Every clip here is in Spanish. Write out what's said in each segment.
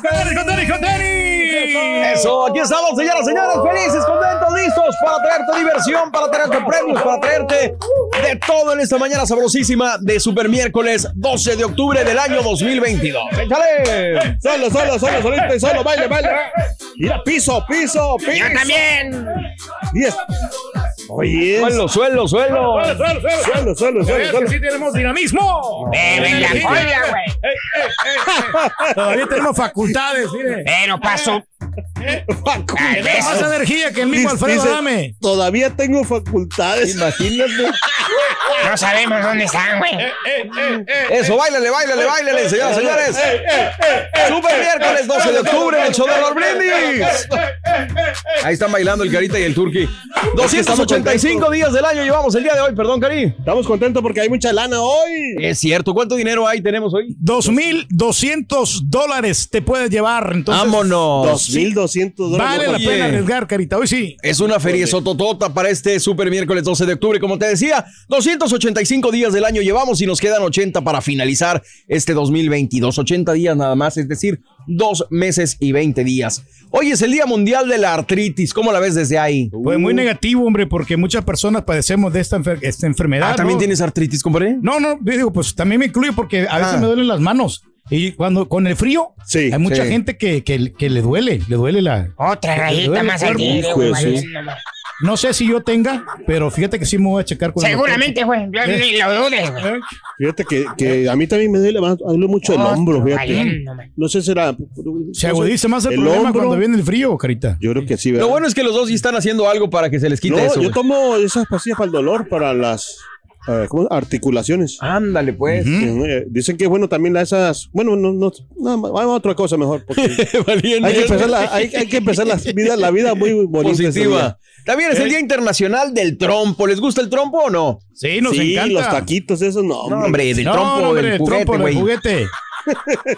Con tenis, con tenis, con tenis. Eso, aquí estamos, señoras y señores, felices, contentos, listos para traerte diversión, para traerte premios, para traerte de todo en esta mañana sabrosísima de Super Miércoles 12 de octubre del año 2022. ¡Échale! Solo, solo, solo, solito solo, baile, baile. Mira, piso, piso, piso. Yo también. Diez. Oye. Suelo, suelo, suelo. Suelo, suelo, suelo. Suelo, suelo, A suelo, ver, suelo. que sí tenemos dinamismo. Ey. Todavía tenemos facultades, mire. Pero pasó. Hay más energía que el mismo Dice- Alfredo dice. Todavía tengo facultades. Imagínate. No sabemos dónde están, güey. Eso, bailale, bailale, bailale, señoras y señores. Super miércoles 12 de octubre en el show de los brindis. Ahí están bailando el Carita y el Turqui. 285 días del año llevamos el día de hoy, perdón, Cari. Estamos contentos porque hay mucha lana hoy. Es cierto, ¿cuánto dinero hay tenemos hoy? 2.200 dólares te puedes llevar. Entonces, Vámonos. 2.200 dólares. Vale la Oye. pena arriesgar, carita. Hoy sí. Es una feria sototota para este super miércoles 12 de octubre. Como te decía, 285 días del año llevamos y nos quedan 80 para finalizar este 2022. 80 días nada más, es decir, dos meses y 20 días. Hoy es el Día Mundial de la Artritis. ¿Cómo la ves desde ahí? Pues muy negativo, hombre, porque muchas personas padecemos de esta, enfer- esta enfermedad. Ah, ¿también ¿no? tienes artritis, compadre? No, no, yo digo, pues también me incluye porque a veces Ah. me duelen las manos. Y cuando con el frío, Sí, hay mucha sí. gente que, que, que le duele, le duele la. Otra rayita el más al güey. No sé si yo tenga, pero fíjate que sí me voy a checar con el. Seguramente, güey. Yo ni lo dudes, güey. ¿Eh? Fíjate que, que a mí también me duele, más- me duele mucho el Oh, hombro, fíjate. No sé si será. Se agudiza más el, el problema hombro. cuando viene el frío, carita. Yo creo que sí, ¿verdad? Lo bueno es que los dos sí están haciendo algo para que se les quite no, eso. yo güey. tomo esas pastillas para el dolor, para las eh, ¿cómo? articulaciones. Ándale, pues. Eh, Dicen que bueno también la- esas. Bueno, no, no, no, vamos a otra cosa mejor. Porque hay, que empezar la, hay, hay que empezar la vida, la vida muy bonita. Positiva. También es el Día Internacional del Trompo. ¿Les gusta el trompo o no? Sí, nos sí, encanta. los taquitos, esos no. No, hombre. hombre, del No, trompo, no, hombre, del el juguete, trompo, del güey. juguete.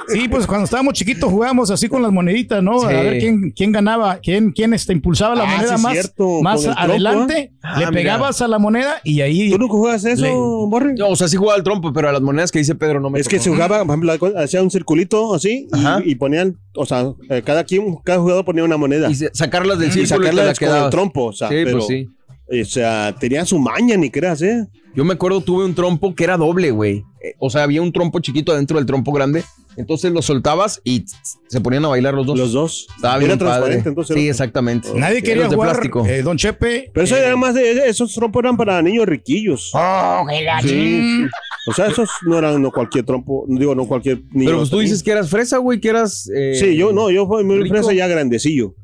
Sí, pues cuando estábamos chiquitos jugábamos así con las moneditas, ¿no? Sí. A ver quién, quién ganaba, quién, quién este, impulsaba la Ah, moneda sí, más, cierto, más adelante, Ah, le mira. pegabas a la moneda y ahí ¿Tú nunca juegas eso, Le- Borre? No, o sea, sí jugaba al trompo, pero a las monedas que dice Pedro no me Es que se jugaba, por ejemplo, hacía un circulito así y, y ponían, o sea, eh, cada quien, cada jugador ponía una moneda Y sacarlas del círculo y, sacarlas las con el trompo, o sea, Sí, pero, pues sí. O sea, tenía su maña, ni creas, ¿eh? Yo me acuerdo, tuve un trompo que era doble, güey. Eh, O sea, había un trompo chiquito adentro del trompo grande. Entonces lo soltabas y se ponían a bailar los dos. Los dos. Estaba Era bien transparente, padre. entonces. Sí, era- exactamente. nadie quería de jugar. plástico. eh, Don Chepe. Pero eso eh, era más de, esos trompos eran para niños riquillos. Oh, Sí. O sea, esos no eran no cualquier trompo, digo, no cualquier niño. Pero pues tú dices que eras fresa, güey, que eras... eh, Sí, yo no, yo fui muy rico. fresa ya grandecillo.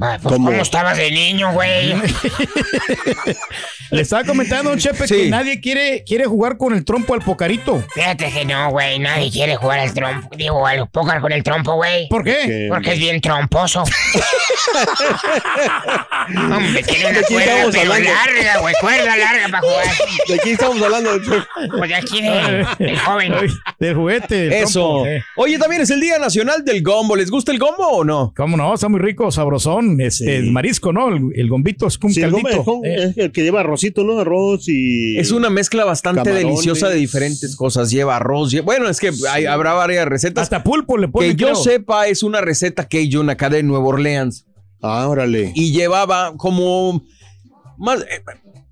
Va, pues, ¿Cómo? estabas de niño, güey? Le estaba comentando a un chepe Sí. que nadie quiere, quiere jugar con el trompo al pocarito. Fíjate que no, güey. Nadie quiere jugar al trompo. Digo, al póker con el trompo, güey. ¿Por qué? Porque es bien tromposo. Hombre, tiene una ¿De quién cuerda estamos pero hablando? larga, güey. Cuerda larga para jugar. ¿De quién estamos hablando? Pues de aquí de, del joven. Ay, Del juguete. del Eso. trompo. Oye, también es el Día Nacional del Gombo. ¿Les gusta el gombo o no? ¿Cómo no? Está muy rico, sabrosón. Este, el marisco, ¿no? El, el gombito es un Sí, el gombo caldito. es, Eh, es el que lleva arrocito, ¿no? Arroz y... Es una mezcla bastante Camarones. deliciosa de diferentes cosas. Lleva arroz. Bueno, es que hay- habrá varias recetas. hasta pulpo le ponen. que yo creo. sepa, es una receta Cajun acá de Nueva Orleans. Ah, órale. Y llevaba como. Más. eh,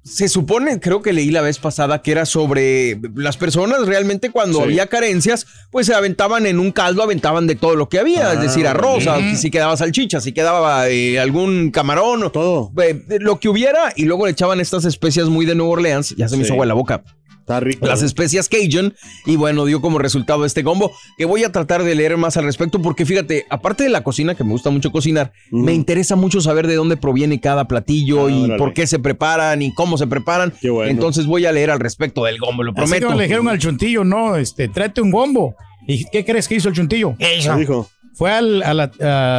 se supone, creo que leí la vez pasada que era sobre las personas realmente cuando Sí. había carencias, pues se aventaban en un caldo, aventaban de todo lo que había, Ah, es decir, arroz, ah, si quedaba salchicha, si quedaba eh, algún camarón, o Todo. eh, lo que hubiera, y luego le echaban estas especias muy de Nueva Orleans, ya se me hizo agua la boca. Está rico. Las especias Cajun y bueno, dio como resultado este combo que voy a tratar de leer más al respecto porque fíjate, aparte de la cocina, que me gusta mucho cocinar, me interesa mucho saber de dónde proviene cada platillo Ah, y órale. por qué se preparan y cómo se preparan. Qué bueno. Entonces voy a leer al respecto del gombo, lo Así prometo. le dijeron al chuntillo, no, este, tráete un gombo. ¿Y qué crees que hizo el chuntillo? ¿Qué hizo? ¿Qué dijo? Fue al- a, la,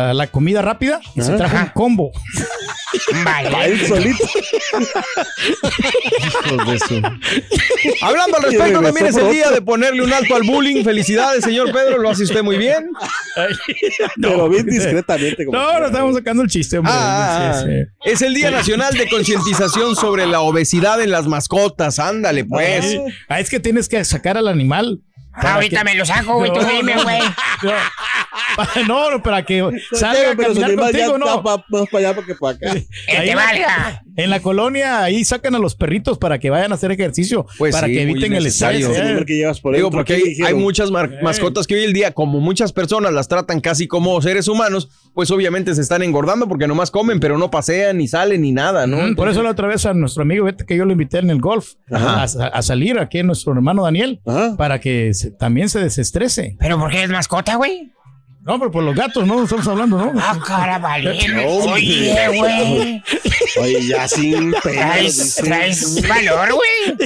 a la comida rápida y se Ajá. trajo un combo. Vale. solito. Hablando al respecto, también es el día de ponerle un alto al bullying. Felicidades, señor Pedro, lo hace usted muy bien. Pero bien discretamente. como No, quiera. no estamos sacando el chiste, hombre. Ah, Sí, sí. es el Día Nacional de Concientización sobre la Obesidad en las mascotas. Ándale, pues. Ah, es que tienes que sacar al animal. Ahorita que- me lo saco, güey. Tú No, dime, no, güey. no. Para- No, para que salga a Pero caminar contigo, no. pa- más para allá que para acá. Que Ahí te en- valga. En la colonia, ahí sacan a los perritos para que vayan a hacer ejercicio, Pues para sí, que eviten el estrés. ¿eh? animal que llevas por Digo, dentro, porque ¿qué hay, muchas mar- mascotas que hoy en día, como muchas personas las tratan casi como seres humanos, pues obviamente se están engordando porque nomás comen, pero no pasean, ni salen, ni nada, ¿no? Por eso la otra vez a nuestro amigo, vete que yo lo invité en el golf a, a salir aquí nuestro hermano Daniel Ajá. para que se- también se desestrese. ¿Pero por qué es mascota, güey? No, pero por los gatos, ¿no? Estamos hablando, ¿no? Ah, cara, vale. No, Oye, güey. Oye, ya sin Traes, pelos. traes valor, güey.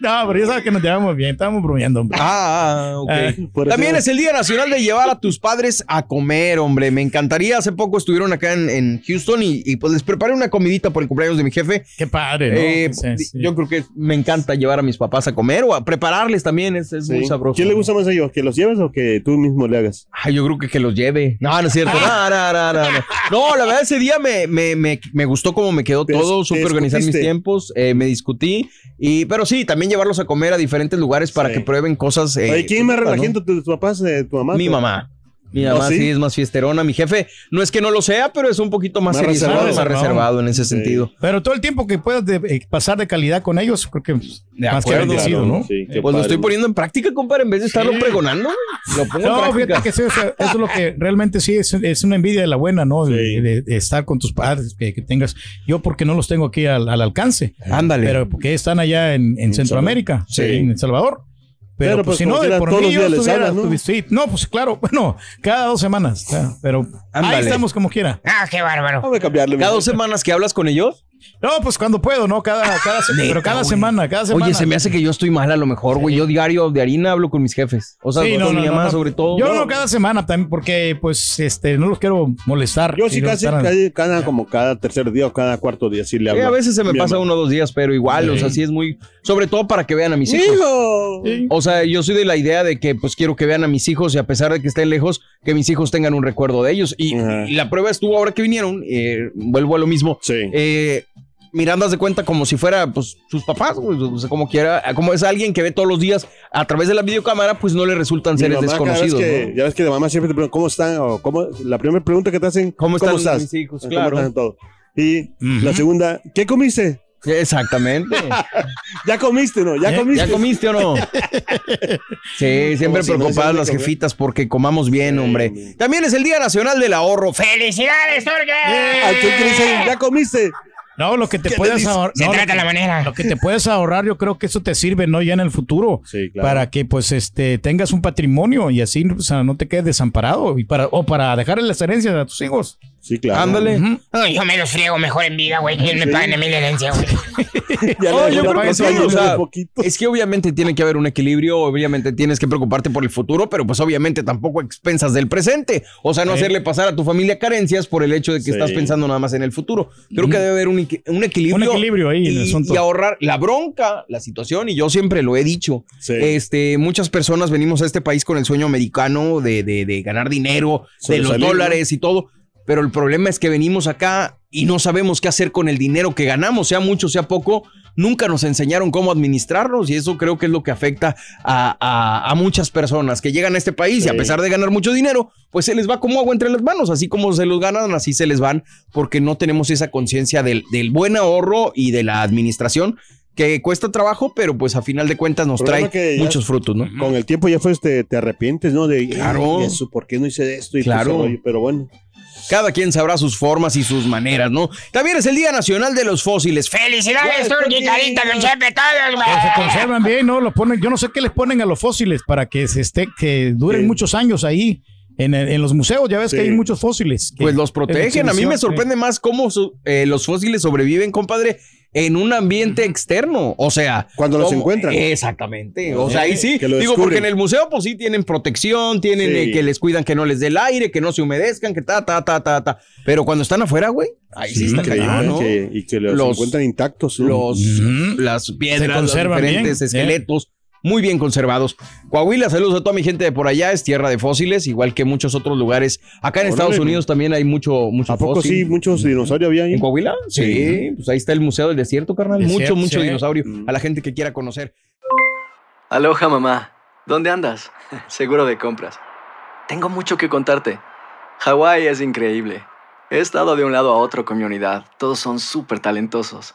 No, pero ya sabes que nos llevamos bien, estábamos bromeando, hombre. Ah, ah, ok. Ah, eso- También es el Día Nacional de llevar a tus padres a comer, hombre. Me encantaría. Hace poco estuvieron acá en, en Houston y, y, pues les preparé una comidita por el cumpleaños de mi jefe. Qué padre, ¿no? Eh, Sí, sí. Yo creo que me encanta llevar a mis papás a comer o a prepararles también. Es, es muy Sí. sabroso. ¿Quién le gusta más a ellos? ¿Que los lleves o que tú mismo le hagas? Ay, yo creo que que los lleve. No, no es cierto. No, no, no, no, no. No, la verdad, ese día me, me, me, me gustó cómo me quedó todo. Supe organizar mis tiempos. eh, me discutí. Y, pero sí, también llevarlos a comer a diferentes lugares para Sí. que prueben cosas. eh, Oye, ¿quién más ¿no? relajento? ¿Tus papás, eh, tu mamá? Mi mamá. Mi ¿Oh, mamá sí? sí? es más fiesterona. Mi jefe no es que no lo sea, pero es un poquito más, Más reservado. más reservado en ese Sí. sentido. Pero todo el tiempo que puedas de- eh, pasar de calidad con ellos, creo que De más que bendecido, Claro, ¿no? Sí, qué Pues lo estoy poniendo en práctica, compadre, en vez de estarlo pregonando. Lo pongo No, en práctica. fíjate que sí, o sea, eso es lo que realmente sí es, es una envidia de la buena, ¿no? De, Sí. de- de estar con tus padres, que, que tengas. Yo, porque no los tengo aquí al, al alcance. Ándale. Pero porque están allá en, en Centroamérica, Sí. en El Salvador. Pero, Pero, pues, pues, si no, por todos mí los yo días les estuviera- hablas, ¿no? sí, no, pues claro, bueno, cada dos semanas, claro, pero Ándale. ahí estamos como quiera. Ah, qué bárbaro. Vamos a cambiarle. Cada dos semanas que hablas con ellos. No, pues cuando puedo, ¿no? Cada, cada, se- Neta, pero cada güey. semana, cada semana. Oye, se me hace que yo estoy mal a lo mejor, güey. Yo diario de harina hablo con mis jefes. O sea, Sí, no, con no, mi no, mamá no. sobre todo. Yo no cada semana también, porque pues este no los quiero molestar. Yo sí casi cada, como cada tercer día o cada cuarto día sí le Sí, hablo. a veces se me pasa mamá. uno o dos días, pero igual, o sea, sí es muy. Sobre todo para que vean a mis hijos. ¡Hijo! Sí. O sea, yo soy de la idea de que pues quiero que vean a mis hijos y a pesar de que estén lejos, que mis hijos tengan un recuerdo de ellos. Y la prueba estuvo ahora que vinieron, eh, vuelvo a lo mismo. Sí. Eh, mirando de cuenta como si fuera pues sus papás, o sea, como quiera, como es alguien que ve todos los días a través de la videocámara, pues no le resultan Mi seres mamá, cada vez desconocidos. que- ¿no? Ya ves que la mamá siempre te pregunta cómo están o cómo. La primera pregunta que te hacen, ¿Cómo están estás? mis hijos? ¿Cómo Claro. están todo? Y la segunda, ¿qué comiste? Exactamente. Ya comiste, ¿no? Ya ¿Eh? comiste. ¿Ya comiste o no? Sí, siempre si preocupadas las jefitas porque comamos bien, hombre. También es el Día Nacional del Ahorro. ¡Felicidades, dicen, ya comiste. No, lo que te ¿Qué puedes ahorrar. Se no, trata lo, la manera. lo que te puedes ahorrar, yo creo que eso te sirve, ¿no? Ya en el futuro. Sí, claro. Para que pues este tengas un patrimonio y así o sea, no te quedes desamparado. Y para, o para dejarle las herencias a tus hijos. Sí, claro. Ándale. No, yo me los friego mejor en vida, güey. Que me paguen a mí la herencia, güey. Ya No, le- yo ya creo que sí, o sea, de poquito. es que obviamente tiene que haber un equilibrio, obviamente tienes que preocuparte por el futuro, pero pues obviamente tampoco a expensas del presente. O sea, no hacerle pasar a tu familia carencias por el hecho de que Sí. estás pensando nada más en el futuro. Creo que debe haber un, equi- un equilibrio. Un equilibrio ahí en el y, asunto. y ahorrar la bronca, la situación, y yo siempre lo he dicho. Sí. Este, muchas personas venimos a este país con el sueño americano de, de- de ganar dinero, de los Sobresalir, dólares y todo. Pero el problema es que venimos acá y no sabemos qué hacer con el dinero que ganamos, sea mucho, sea poco. Nunca nos enseñaron cómo administrarlos y eso creo que es lo que afecta a, a- a muchas personas que llegan a este país y a pesar de ganar mucho dinero, pues se les va como agua entre las manos. Así como se los ganan, así se les van porque no tenemos esa conciencia del, del buen ahorro y de la administración que cuesta trabajo, pero pues a final de cuentas nos Problema trae muchos frutos, ¿no? Con el tiempo ya fue, este, te arrepientes, ¿no? De, Claro. "Ay, eso, ¿por qué no hice esto? Y Claro. rollo, Pero bueno. Cada quien sabrá sus formas y sus maneras, ¿no? También es el Día Nacional de los Fósiles. Felicidades, Turki, Carita, Chepe, todos, güey. Se conservan bien, ¿no? Lo ponen, yo no sé qué les ponen a los fósiles para que se esté, que duren Sí. muchos años ahí. En, en los museos ya ves Sí. que hay muchos fósiles. que- Pues los en protegen. A mí me sorprende más cómo su- eh, los fósiles sobreviven, compadre, en un ambiente externo. O sea, Cuando los ¿cómo? encuentran. Exactamente. O sea, ahí sí. Que lo Digo, porque en el museo, pues sí tienen protección, tienen Sí. eh, que les cuidan que no les dé el aire, que no se humedezcan, que ta, ta, ta, ta, ta. Pero cuando están afuera, güey, ahí sí, Sí, está increíble, cañón, ¿no? que- y que los, Los- encuentran intactos. ¿no? los, las piedras, los diferentes bien, esqueletos, muy bien conservados. Coahuila, saludos a toda mi gente de por allá, es tierra de fósiles, igual que muchos otros lugares. Acá en Órale. Estados Unidos también hay mucho, mucho ¿A poco fósil. sí? Muchos dinosaurios había ahí. ¿En Coahuila? Sí, pues ahí está el Museo del Desierto, carnal. Desierto, mucho, mucho sí. dinosaurio. Mm. A la gente que quiera conocer. Aloha mamá, ¿dónde andas? Seguro de compras. Tengo mucho que contarte. Hawái es increíble. He estado de un lado a otro con mi unidad. Todos son súper talentosos.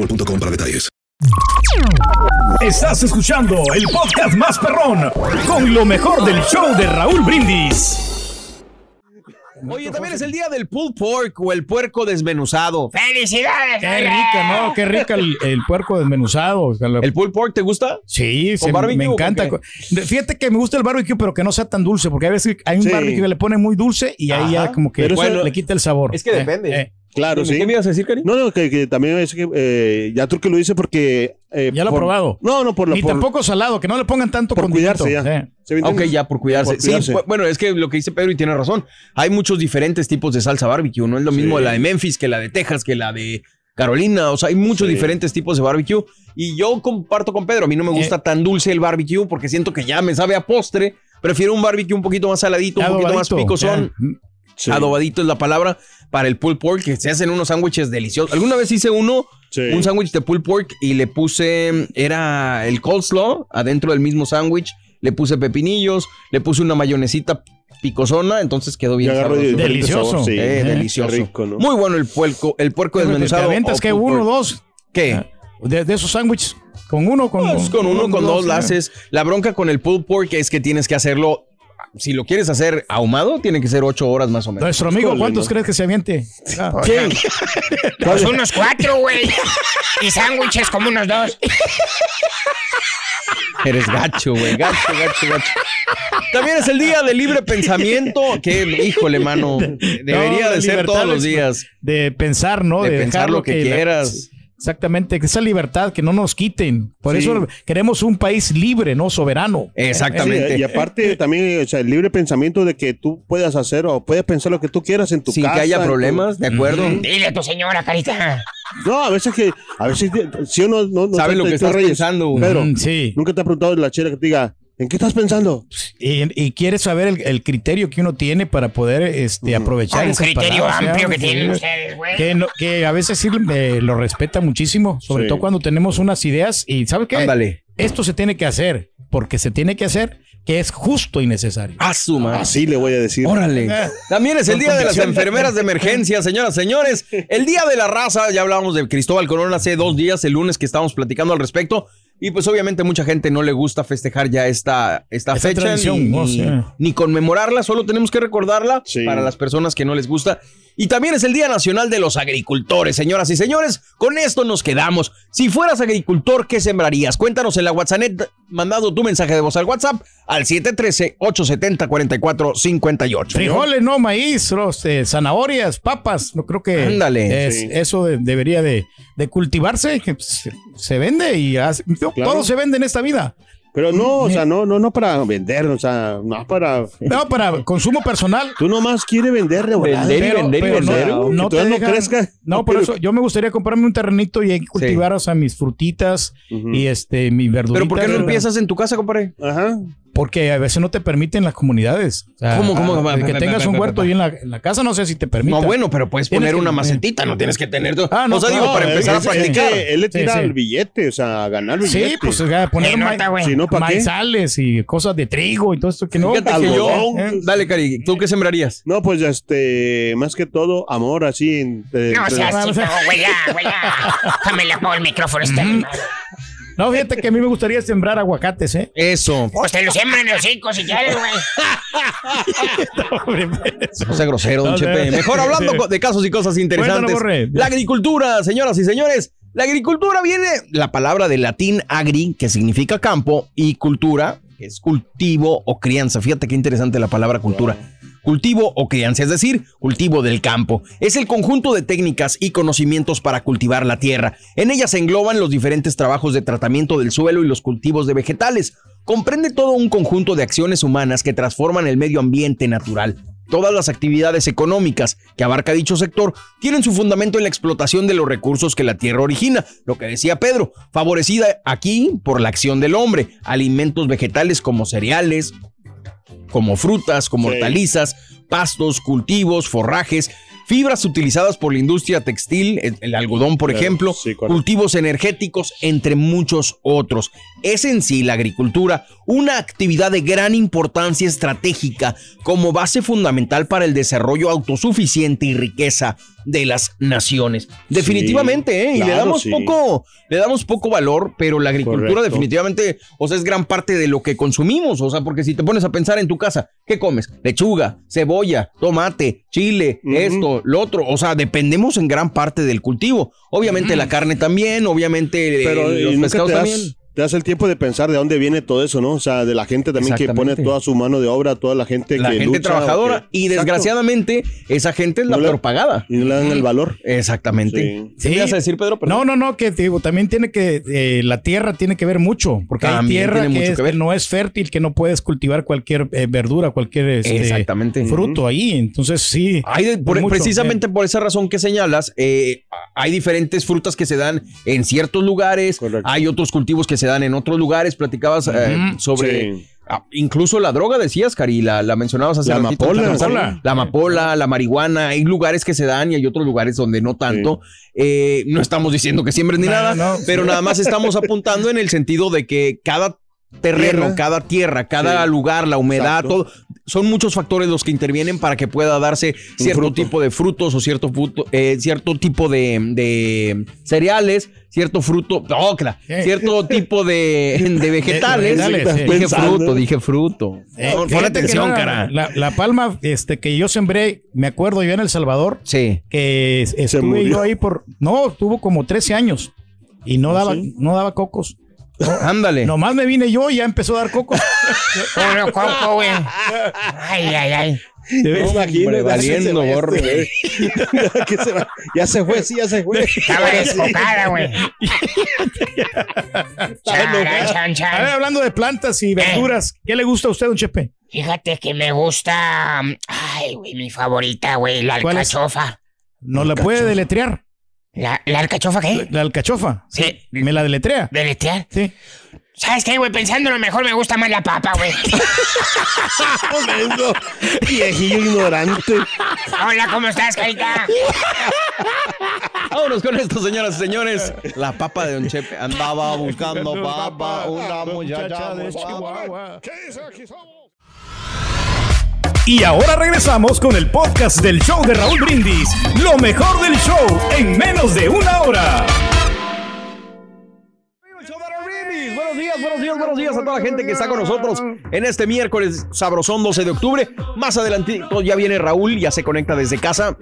boostmobile.com para detalles. Estás escuchando el podcast más perrón con lo mejor del show de Raúl Brindis. Oye, también es el día del pulled pork o el puerco desmenuzado. Felicidades. Qué rica, ¿no? Qué rica el, el puerco desmenuzado. ¿El pulled pork te gusta? Sí, ¿Con se- barbecue me o con encanta. Fíjate que me gusta el barbecue, pero que no sea tan dulce, porque a veces hay un Sí. barbecue que le pone muy dulce y ahí ya Ajá. como que Pero eso- le, le quita el sabor. Es que Eh, depende. eh. Claro, sí. ¿Qué me ibas a decir, Cari? No, no, que, que también es que eh, ya tú que lo dice porque. eh, Ya lo he por- probado. No, no, por la. Ni por- tampoco salado, que no le pongan tanto por condimento. cuidarse ya. ¿Sí Ok, ya por cuidarse. Por cuidarse. Sí, bueno, es que lo que dice Pedro y tiene razón. Hay muchos diferentes tipos de salsa barbecue. No es lo mismo Sí. la de Memphis que la de Texas, que la de Carolina. O sea, hay muchos Sí. diferentes tipos de barbecue. Y yo comparto con Pedro. A mí no me gusta Eh. tan dulce el barbecue porque siento que ya me sabe a postre. Prefiero un barbecue un poquito más saladito, un poquito más picosón. ya. Sí. Adobadito es la palabra para el pulled pork, que se hacen unos sándwiches deliciosos. Alguna vez hice uno, Sí. un sándwich de pulled pork y le puse, era el coleslaw adentro del mismo sándwich. Le puse pepinillos, le puse una mayonesita picosona, entonces quedó bien Delicioso. sabor, sí. Eh, Eh, delicioso. rico, ¿no? Muy bueno el puerco, el puerco Te desmenuzado. aventas o que uno dos ¿Qué? de, de esos sándwiches. Con uno, con, Pues con uno, con dos la eh. haces. La bronca con el pulled pork es que tienes que hacerlo. Si lo quieres hacer ahumado, tiene que ser ocho horas más o menos. Nuestro amigo, ¿cuántos crees que se aviente? Ah, Pues unos cuatro, güey. Y sándwiches como unos dos. Eres gacho, güey. Gacho, gacho, gacho. También es el día de libre pensamiento. Que, híjole, mano. Debería No, de ser todos los días. De pensar, ¿no? De pensar dejar lo que la- quieras. Exactamente, esa libertad que no nos quiten. Por Sí. eso queremos un país libre, no soberano. Exactamente. Sí, y aparte también, o sea, el libre pensamiento de que tú puedas hacer o puedes pensar lo que tú quieras en tu Sin casa. que haya tu- problemas, ¿de acuerdo? Dile a tu señora, carita. No, a veces que, a veces, si uno no, no Sabe lo que estás pensando, güey. Pedro, Mm, sí. nunca te ha preguntado la chera que te diga, ¿En qué estás pensando? Y, y quieres saber el, el criterio que uno tiene para poder este, aprovechar Ah, un esas criterio palabras, amplio que tienen ustedes, güey. Que, no- que a veces sí eh, lo respeta muchísimo, sobre Sí. todo cuando tenemos unas ideas y ¿sabes qué? Ándale. Esto se tiene que hacer, porque se tiene que hacer, que es justo y necesario. Asuma. Así le voy a decir. Órale. También es el día de las enfermeras de emergencia, señoras, señores. El día de la raza, ya hablábamos de Cristóbal Colón hace dos días, el lunes que estábamos platicando al respecto. Y pues obviamente mucha gente no le gusta festejar ya esta, esta Esta fecha ni, no ni- conmemorarla, solo tenemos que recordarla Sí. para las personas que no les gusta. Y también es el Día Nacional de los Agricultores, señoras y señores. Con esto nos quedamos. Si fueras agricultor, ¿qué sembrarías? Cuéntanos en la WhatsApp, mandando tu mensaje de voz al WhatsApp al 713-870-4458. Frijoles, no, maíz, los, eh, zanahorias, papas, no creo que Ándale. es- Sí. eso de- debería de, de cultivarse, que se, vende y hace- Claro. todo se vende en esta vida. Pero no, o sea, no, no, no para vender, o sea, no para. No, para consumo personal. Tú nomás quieres vender de volada. Vender y vender y vender. no, te todavía no dejan- crezca. No, por eso yo me gustaría comprarme un terrenito y cultivar, o sea, mis frutitas y este, mi verdurita. Pero ¿por qué no empiezas en tu casa, compadre? Ajá. Porque a veces no te permiten las comunidades. O sea, ¿Cómo, cómo? el que tengas un huerto ahí en la, en la casa, no sé si te permite. No, bueno, pero puedes poner una macetita, no tienes que tener todo. Ah, no, o sea, digo, para empezar es- a es practicar. que él le tira Sí, sí. el billete, o sea, a ganar billete. Sí, pues o sea, poner Eh, ma- nota, güey. Si no, maizales y cosas de trigo y todo esto que no. Fíjate que yo. algodón. Dale, Cari, ¿tú qué sembrarías? No, pues este, más que todo, amor, así. entre- No seas las- chico, güey, ya, güey, ya. Déjame le apago el micrófono este animal. No, fíjate que a mí me gustaría sembrar aguacates, ¿eh? Eso. Pues te lo siembran en los cinco si quieres, güey. No sea grosero, don No, Chepe. no. Mejor hablando de casos y cosas interesantes. La agricultura, señoras y señores. La agricultura viene la palabra del latín agri, que significa campo, y cultura, es cultivo o crianza. Fíjate qué interesante la palabra cultura. Cultivo o crianza, es decir, cultivo del campo. Es el conjunto de técnicas y conocimientos para cultivar la tierra. En ella se engloban los diferentes trabajos de tratamiento del suelo y los cultivos de vegetales. Comprende todo un conjunto de acciones humanas que transforman el medio ambiente natural. Todas las actividades económicas que abarca dicho sector tienen su fundamento en la explotación de los recursos que la tierra origina, lo que decía Pedro, favorecida aquí por la acción del hombre, alimentos vegetales como cereales, como frutas, como Sí. hortalizas, pastos, cultivos, forrajes, fibras utilizadas por la industria textil, el, el algodón, por Claro, ejemplo, sí, cultivos energéticos, entre muchos otros. Es en sí la agricultura una actividad de gran importancia estratégica como base fundamental para el desarrollo autosuficiente y riqueza de las naciones. Definitivamente, ¿eh? y le damos sí. poco, le damos poco valor, pero la agricultura Correcto. definitivamente, o sea, es gran parte de lo que consumimos, o sea, porque si te pones a pensar en tu casa, ¿qué comes? Lechuga, cebolla, tomate, chile, esto, lo otro, o sea, dependemos en gran parte del cultivo. Obviamente la carne también, obviamente eh, los pescados también. Te das el tiempo de pensar de dónde viene todo eso, ¿no? O sea, de la gente también que pone toda su mano de obra, toda la gente La que gente lucha, trabajadora que- y Exacto. desgraciadamente esa gente es la No peor pagada. Y no le dan el valor. Exactamente. Sí. ¿Sí me ibas a decir, Pedro? Perdón. No, no, no, que digo, también tiene que, eh, la tierra tiene que ver mucho, porque hay También tierra tiene que, mucho es- que ver. no es fértil, que no puedes cultivar cualquier eh, verdura, cualquier este, Exactamente. fruto ahí. Entonces, sí. Hay de- por- mucho, precisamente por esa razón que señalas, eh, hay diferentes frutas que se dan en ciertos lugares, Correcto. hay otros cultivos que se dan en otros lugares. Platicabas eh, sobre sí. ah, incluso la droga, decías, Cari, la, la mencionabas hace La ratito, amapola. La amapola, la marihuana, hay lugares que se dan y hay otros lugares donde no tanto. Eh, no estamos diciendo que siembren ni No, nada, no. pero nada más estamos apuntando en el sentido de que cada terreno, Tierra. cada tierra, cada Sí. lugar, la humedad, Exacto. todo, son muchos factores los que intervienen para que pueda darse cierto fruto. tipo de frutos o cierto, fruto, eh, cierto tipo de, de cereales, cierto fruto, oh, cla- Sí. cierto tipo de, de vegetales. vegetales, sí. Dije Pensando. fruto, dije fruto. Eh, pon que atención, no, cara. La, la palma este, que yo sembré, me acuerdo yo en El Salvador, Sí. que es- estuve murió. yo ahí por. No, tuvo como 13 años y no daba, sí? no daba cocos. Ándale. Nomás me vine yo y ya empezó a dar cocos. Puro coco, güey. Ay, ay, ay. No, imagínate, valiendo va gorro. güey. Que se va. ya se fue, sí, ya se fue. Estaba desfocada, güey. A ver, hablando de plantas y verduras, ¿qué le gusta a usted, don Chepe? Fíjate que me gusta. mm, Ay, güey, mi favorita, güey, la alcachofa. ¿Nos la puede deletrear? ¿La, la alcachofa qué? La alcachofa. Sí. ¿Me la deletrea? ¿Deletear? Sí. ¿Sabes qué, güey? Pensándolo mejor me gusta más la papa, güey. Viejillo ignorante. Hola, ¿cómo estás, carita? Vámonos con esto, señoras y señores. La papa de Don Chepe andaba buscando papa, una muchacha de Chihuahua. Y ahora regresamos con el podcast del show de Raúl Brindis. Lo mejor del show en menos de una hora. Buenos días, buenos días, buenos días a toda la gente que está con nosotros en este miércoles sabrosón 12 de octubre. Más adelante ya viene Raúl, ya se conecta desde casa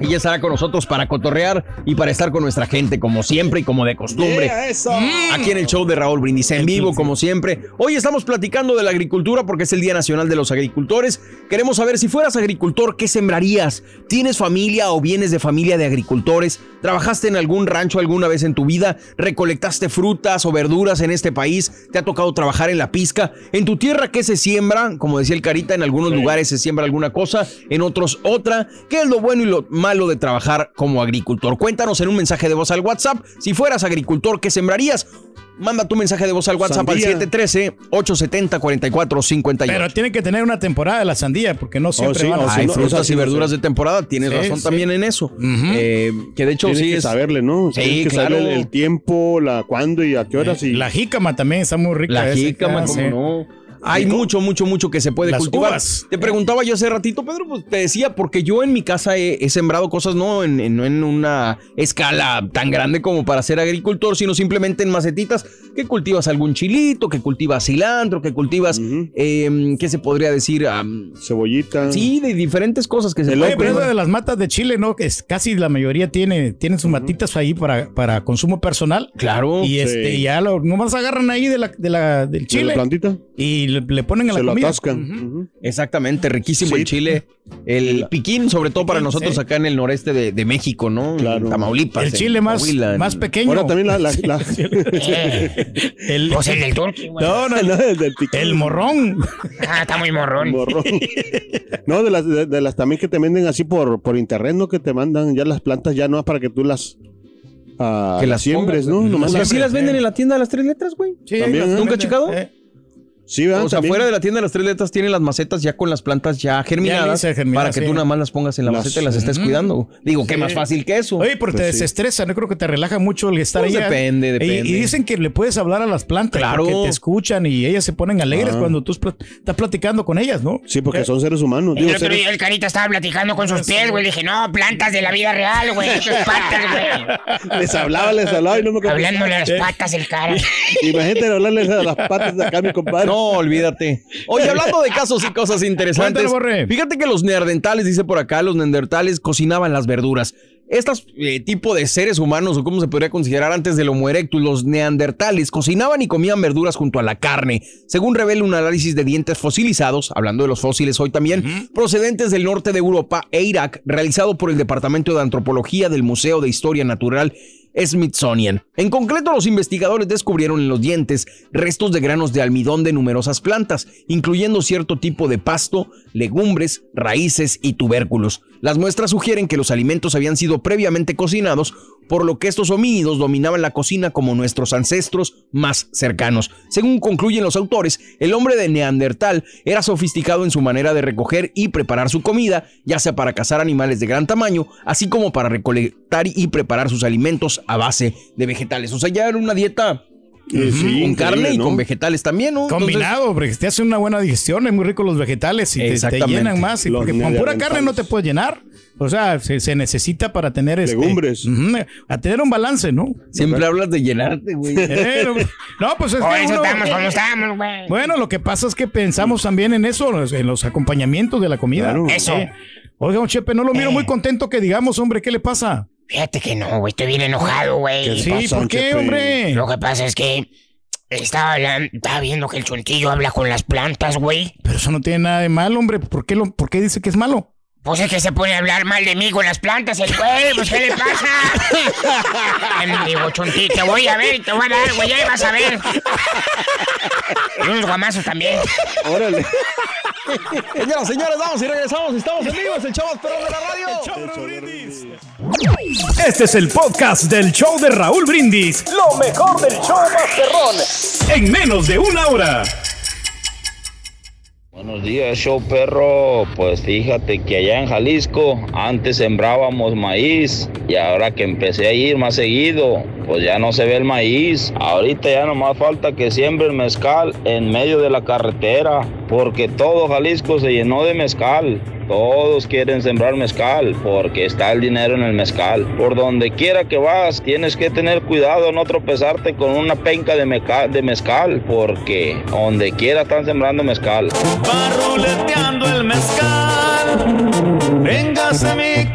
y ya estará con nosotros para cotorrear y para estar con nuestra gente como siempre y como de costumbre. Yeah. Mm. Aquí en el show de Raúl Brindis en vivo como siempre. Hoy estamos platicando de la agricultura porque es el Día Nacional de los Agricultores. Queremos saber si fueras agricultor, ¿qué sembrarías? ¿Tienes familia o vienes de familia de agricultores? ¿Trabajaste en algún rancho alguna vez en tu vida? ¿Recolectaste frutas o verduras en este país? ¿Te ha tocado trabajar en la pizca? ¿En tu tierra qué se siembra? Como decía el Carita, en algunos lugares se siembra alguna cosa, en otros otra. ¿Qué es lo bueno y lo malo de trabajar como agricultor? Cuéntanos en un mensaje de voz al WhatsApp. Si fueras agricultor, ¿qué sembrarías? Manda tu mensaje de voz al WhatsApp Sandía. al 713-870-4458. Pero tiene que tener una temporada de la sandía, porque no siempre sí, van a Hay frutas y verduras sí. de temporada, tienes Sí, razón sí. también en eso. Eh, que de hecho Tienes sí que es... saberle, ¿no? Sí, Tienes que claro. saberle el, el tiempo, la cuándo y a qué horas. y... La jícama también está muy rica. La jícama, como sí. no. Hay mucho, mucho, mucho que se puede Las cultivar. uvas. Te preguntaba yo hace ratito, Pedro, pues te decía, porque yo en mi casa he, he sembrado cosas no en, en- no en una escala tan grande como para ser agricultor, sino simplemente en macetitas, que cultivas algún chilito, que cultivas cilantro, que cultivas, eh, ¿qué se podría decir? Am, Cebollita. sí, de diferentes cosas que se pueden Oye, pero de las matas de Chile, ¿no? Que es casi la mayoría tiene, tienen sus matitas ahí para, para consumo personal. Claro. Y este, Sí. ya lo, nomás agarran ahí de la, de la, del ¿De la chile plantita? Y le, le ponen a la Se lo atascan. Exactamente, riquísimo Sí. el chile. El piquín, sobre todo para nosotros sí. acá en el noreste de, de México, ¿no? Claro. Tamaulipas. El chile más, Coahuila, más pequeño. Ahora también la... la, la- Eh, el, pues el del turqui, güey. no, no, no, el del piquín. el morrón. Ah, está muy morrón. Morrón. No, de las, de, de las también que te venden así por, por internet, ¿no? Que te mandan ya las plantas, ya no es para que tú las, ah, Que las siembres, pongas, ¿no? Nomás O sea, las- sí las venden en la tienda de las tres letras, güey. Sí, También, ¿eh? ¿Nunca venden, checado? eh. Sí, ¿verdad? O sea, También. fuera de la tienda de las tres letras tienen las macetas ya con las plantas ya germinadas para que sí. tú nada más las pongas en la Las- maceta y las estés cuidando. Digo, qué Sí. más fácil que eso. Oye, porque Pues te sí. desestresa, no creo que te relaja mucho el estar Pues ahí. depende, Y- depende. Y, dicen que le puedes hablar a las plantas Claro. porque te escuchan y ellas se ponen alegres Ah. cuando tú estás platicando con ellas, ¿no? Sí, porque son seres humanos. El Digo, otro seres- día el carita estaba platicando con sus pies, güey. Le dije, no, plantas de la vida real, güey. Tus patas, güey. Les hablaba, les hablaba y no me. Hablándole a las patas el cara. Imagínate hablarles a las patas de acá, mi compadre. No, olvídate. Oye, hablando de casos y cosas interesantes. Fíjate que los neandertales, dice por acá, los neandertales cocinaban las verduras. Estos eh, tipo de seres humanos, o como se podría considerar antes del Homo erectus, los neandertales cocinaban y comían verduras junto a la carne. Según revela un análisis de dientes fosilizados, hablando de los fósiles hoy también, procedentes del norte de Europa e Irak, realizado por el Departamento de Antropología del Museo de Historia Natural Smithsonian. En concreto, los investigadores descubrieron en los dientes restos de granos de almidón de numerosas plantas, incluyendo cierto tipo de pasto, legumbres, raíces y tubérculos. Las muestras sugieren que los alimentos habían sido previamente cocinados, por lo que estos homínidos dominaban la cocina como nuestros ancestros más cercanos. Según concluyen los autores, el hombre de Neandertal era sofisticado en su manera de recoger y preparar su comida, ya sea para cazar animales de gran tamaño, así como para recolectar y preparar sus alimentos a base de vegetales. O sea, ya era una dieta Eh, sí, con carne y ¿no? con vegetales también, ¿no? Entonces, Combinado, porque te hace una buena digestión, es muy rico los vegetales y te- te, llenan más. y porque con pura carne no te puedes llenar. O sea, se, se necesita para tener este, Legumbres. a tener un balance, ¿no? Siempre hablas de llenarte, güey. Eh, no, no, pues es Por que eso uno- estamos como estamos, güey. Bueno, lo que pasa es que pensamos también en eso, en los acompañamientos de la comida. Claro. Eso. Sí. Oiga, Chepe, no lo miro Eh. muy contento que digamos, hombre, ¿qué le pasa? Fíjate que no, güey. Estoy bien enojado, güey. Sí, pasa, ¿por qué, Chepe? hombre? Lo que pasa es que estaba, hablan- estaba viendo que el chontillo habla con las plantas, güey. Pero eso no tiene nada de malo, hombre. ¿Por qué, lo, ¿Por qué dice que es malo? Pues es que se pone a hablar mal de mí con las plantas, el güey. Pues, ¿qué le pasa? Digo, te voy a ver, te voy a dar, güey. Ya vas a ver. Y unos guamazos también. Órale. Señoras, señores, vamos y regresamos. Estamos en vivo, es el show más perrón de la radio. Este es el podcast del show de Raúl Brindis. Lo mejor del show Masterrón. En menos de una hora. Buenos días, show perro. Pues fíjate que allá en Jalisco antes sembrábamos maíz y ahora que empecé a ir más seguido, pues ya no se ve el maíz. Ahorita ya nomás falta que siembre el mezcal en medio de la carretera, porque todo Jalisco se llenó de mezcal. Todos quieren sembrar mezcal porque está el dinero en el mezcal. Por donde quiera que vas, tienes que tener cuidado no tropezarte con una penca de, de mezcal porque donde quiera están sembrando mezcal. Va ruleteando el mezcal. Véngase mi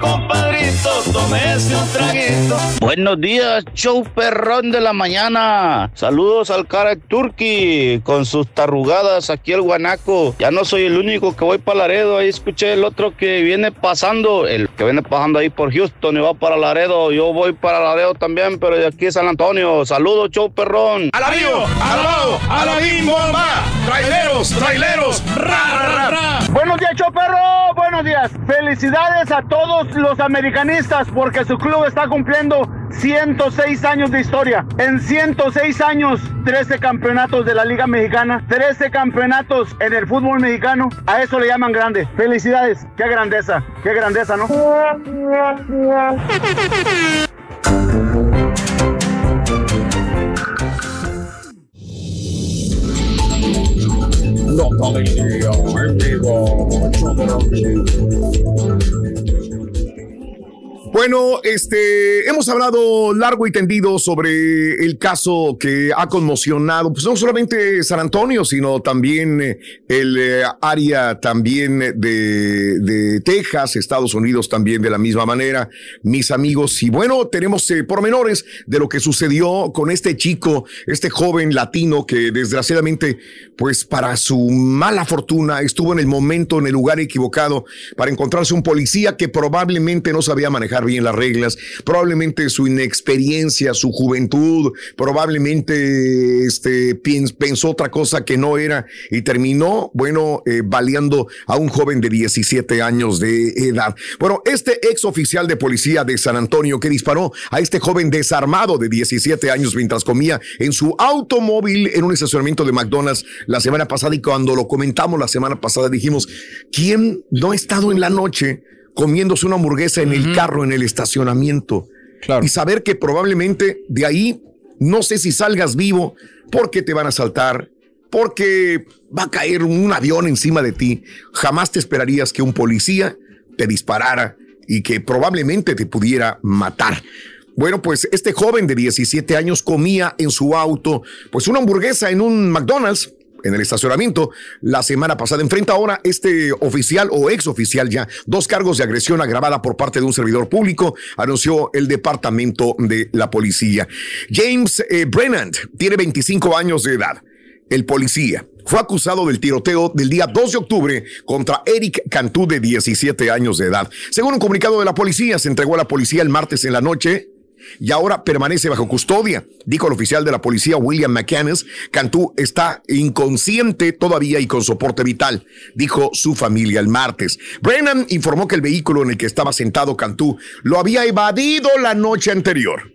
tómese un traguito. Buenos días, show perrón de la mañana. Saludos al cara Turkey con sus tarrugadas aquí el guanaco. Ya no soy el único que voy para Laredo. Ahí escuché el otro que viene pasando, el que viene pasando ahí por Houston y va para Laredo. Yo voy para Laredo también, pero de aquí San Antonio. Saludos, show perrón. ¡Alabío! ¡Alabado! ¡Alabín, bomba! ¡Traileros! ¡Traileros! ¡Ra, ra, ra! Buenos días, Choperro. Buenos días. Felicidades a todos los americanistas porque su club está cumpliendo 106 años de historia. En 106 años, 13 campeonatos de la Liga Mexicana, 13 campeonatos en el fútbol mexicano. A eso le llaman grande. Felicidades. Qué grandeza. Qué grandeza, ¿no? Bueno, este, hemos hablado largo y tendido sobre el caso que ha conmocionado, pues no solamente San Antonio, sino también eh, el eh, área también de, Texas, Estados Unidos también de la misma manera, mis amigos. Y bueno, tenemos eh, pormenores de lo que sucedió con este chico, este joven latino que desgraciadamente, pues para su mala fortuna, estuvo en el momento, en el lugar equivocado para encontrarse un policía que probablemente no sabía manejar bien las reglas, probablemente su inexperiencia, su juventud, probablemente este, pensó otra cosa que no era y terminó, bueno, eh, baleando a un joven de 17 años de edad. Bueno, este ex oficial de policía de San Antonio que disparó a este joven desarmado de 17 años mientras comía en su automóvil en un estacionamiento de McDonald's la semana pasada y cuando lo comentamos la semana pasada dijimos, ¿quién no ha estado en la noche comiéndose una hamburguesa en el carro, en el estacionamiento? Y saber que probablemente de ahí, no sé si salgas vivo porque te van a saltar, porque va a caer un avión encima de ti. Jamás te esperarías que un policía te disparara y que probablemente te pudiera matar. Bueno, pues este joven de 17 años comía en su auto pues una hamburguesa en un McDonald's en el estacionamiento la semana pasada. Enfrenta ahora este oficial o ex oficial ya dos cargos de agresión agravada por parte de un servidor público, anunció el departamento de la policía. James eh, Brennan tiene 25 años de edad. El policía fue acusado del tiroteo del día 2 de octubre contra Eric Cantú de 17 años de edad. Según un comunicado de la policía, se entregó a la policía el martes en la noche y ahora permanece bajo custodia. Dijo el oficial de la policía William McCannes, Cantú está inconsciente todavía y con soporte vital, dijo su familia el martes. Brennan informó que el vehículo en el que estaba sentado Cantú lo había evadido la noche anterior.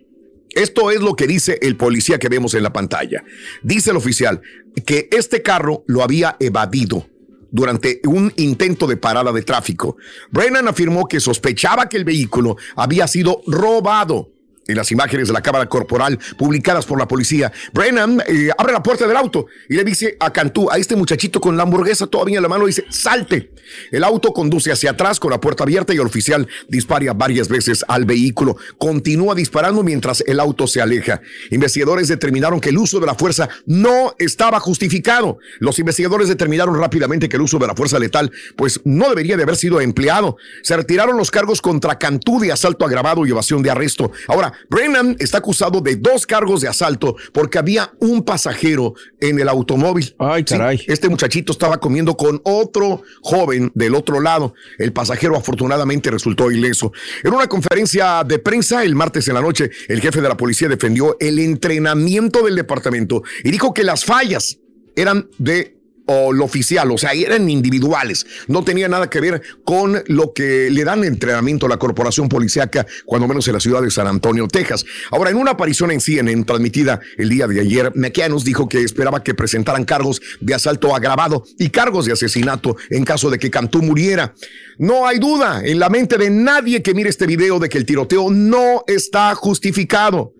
Esto es lo que dice el policía que vemos en la pantalla. Dice el oficial que este carro lo había evadido durante un intento de parada de tráfico. Brennan afirmó que sospechaba que el vehículo había sido robado. En las imágenes de la cámara corporal publicadas por la policía, Brennan eh, abre la puerta del auto y le dice a Cantú, a este muchachito con la hamburguesa todavía en la mano, dice, salte. El auto conduce hacia atrás con la puerta abierta y el oficial dispara varias veces al vehículo. Continúa disparando mientras el auto se aleja. Investigadores determinaron que el uso de la fuerza no estaba justificado. Los investigadores determinaron rápidamente que el uso de la fuerza letal pues no debería de haber sido empleado. Se retiraron los cargos contra Cantú de asalto agravado y evasión de arresto. Ahora, Brennan está acusado de dos cargos de asalto porque había un pasajero en el automóvil. Ay, caray. este muchachito estaba comiendo con otro joven del otro lado. El pasajero afortunadamente resultó ileso. En una conferencia de prensa el martes en la noche, el jefe de la policía defendió el entrenamiento del departamento y dijo que las fallas eran de o lo oficial, o sea, eran individuales, no tenía nada que ver con lo que le dan entrenamiento a la corporación policíaca, cuando menos en la ciudad de San Antonio, Texas. Ahora, en una aparición en CNN transmitida el día de ayer, McCann dijo que esperaba que presentaran cargos de asalto agravado y cargos de asesinato en caso de que Cantú muriera. No hay duda en la mente de nadie que mire este video de que el tiroteo no está justificado.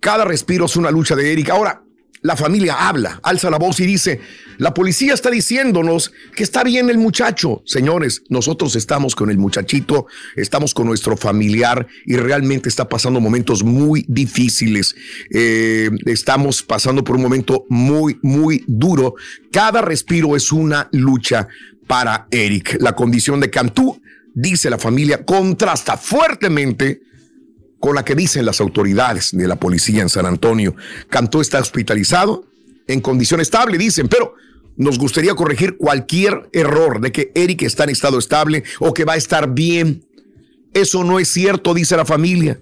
Cada respiro es una lucha de Eric. Ahora, la familia habla, alza la voz y dice, la policía está diciéndonos que está bien el muchacho. Señores, nosotros estamos con el muchachito, estamos con nuestro familiar y realmente está pasando momentos muy difíciles. Eh, estamos pasando por un momento muy, muy duro. Cada respiro es una lucha para Eric. La condición de Cantú, dice la familia, contrasta fuertemente con la que dicen las autoridades de la policía en San Antonio. Cantó está hospitalizado en condición estable, dicen, pero nos gustaría corregir cualquier error de que Eric está en estado estable o que va a estar bien. Eso no es cierto, dice la familia.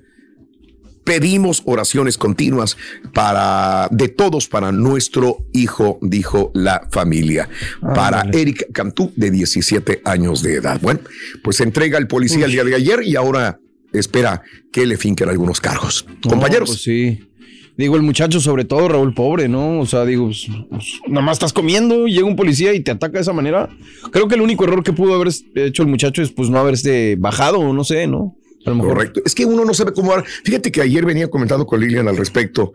Pedimos oraciones continuas para de todos para nuestro hijo, dijo la familia. Para Eric Cantú, de 17 años de edad. Bueno, pues entrega el policía el día de ayer y ahora espera que le finquen algunos cargos. Compañeros. pues sí. Digo, el muchacho, sobre todo, Raúl, pobre, ¿no? O sea, digo, pues, pues, nada más estás comiendo, llega un policía y te ataca de esa manera. Creo que el único error que pudo haber hecho el muchacho es, pues, no haberse bajado, no sé, ¿no? A lo mejor. Correcto. Es que uno no sabe cómo. Fíjate que ayer venía comentando con Lilian al respecto.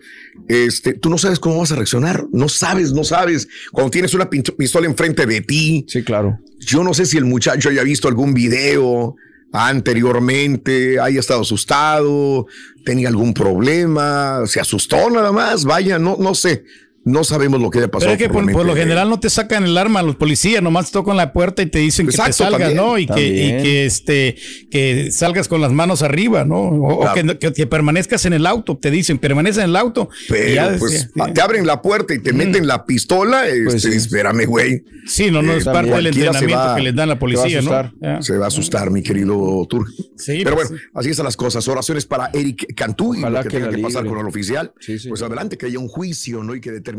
Este, tú no sabes cómo vas a reaccionar. No sabes, no sabes. Cuando tienes una pistola enfrente de ti. Sí, claro. Yo no sé si el muchacho haya visto algún video anteriormente, haya estado asustado, tenía algún problema, se asustó nada más. Vaya, no, no sé. No sabemos lo que haya Pero pasado. es que por lo general no te sacan el arma los policías, nomás te tocan la puerta y te dicen que te salgas, también, ¿no? Y que, y también. que este que salgas con las manos arriba, ¿no? O, Claro. que, que- que permanezcas en el auto, te dicen, permanece en el auto. Pero ya pues ah, te abren la puerta y te meten la pistola, este, espérame, güey. Sí, no, no, es parte del entrenamiento va- que les dan la se va a policía, ¿no? asustar. Se va a asustar, mi querido Tur. Sí, Pero pues bueno, así están las cosas. Oraciones para Eric Cantú y lo que, que tenga que pasar con el oficial. Pues adelante, que haya un juicio, ¿no? Y que determine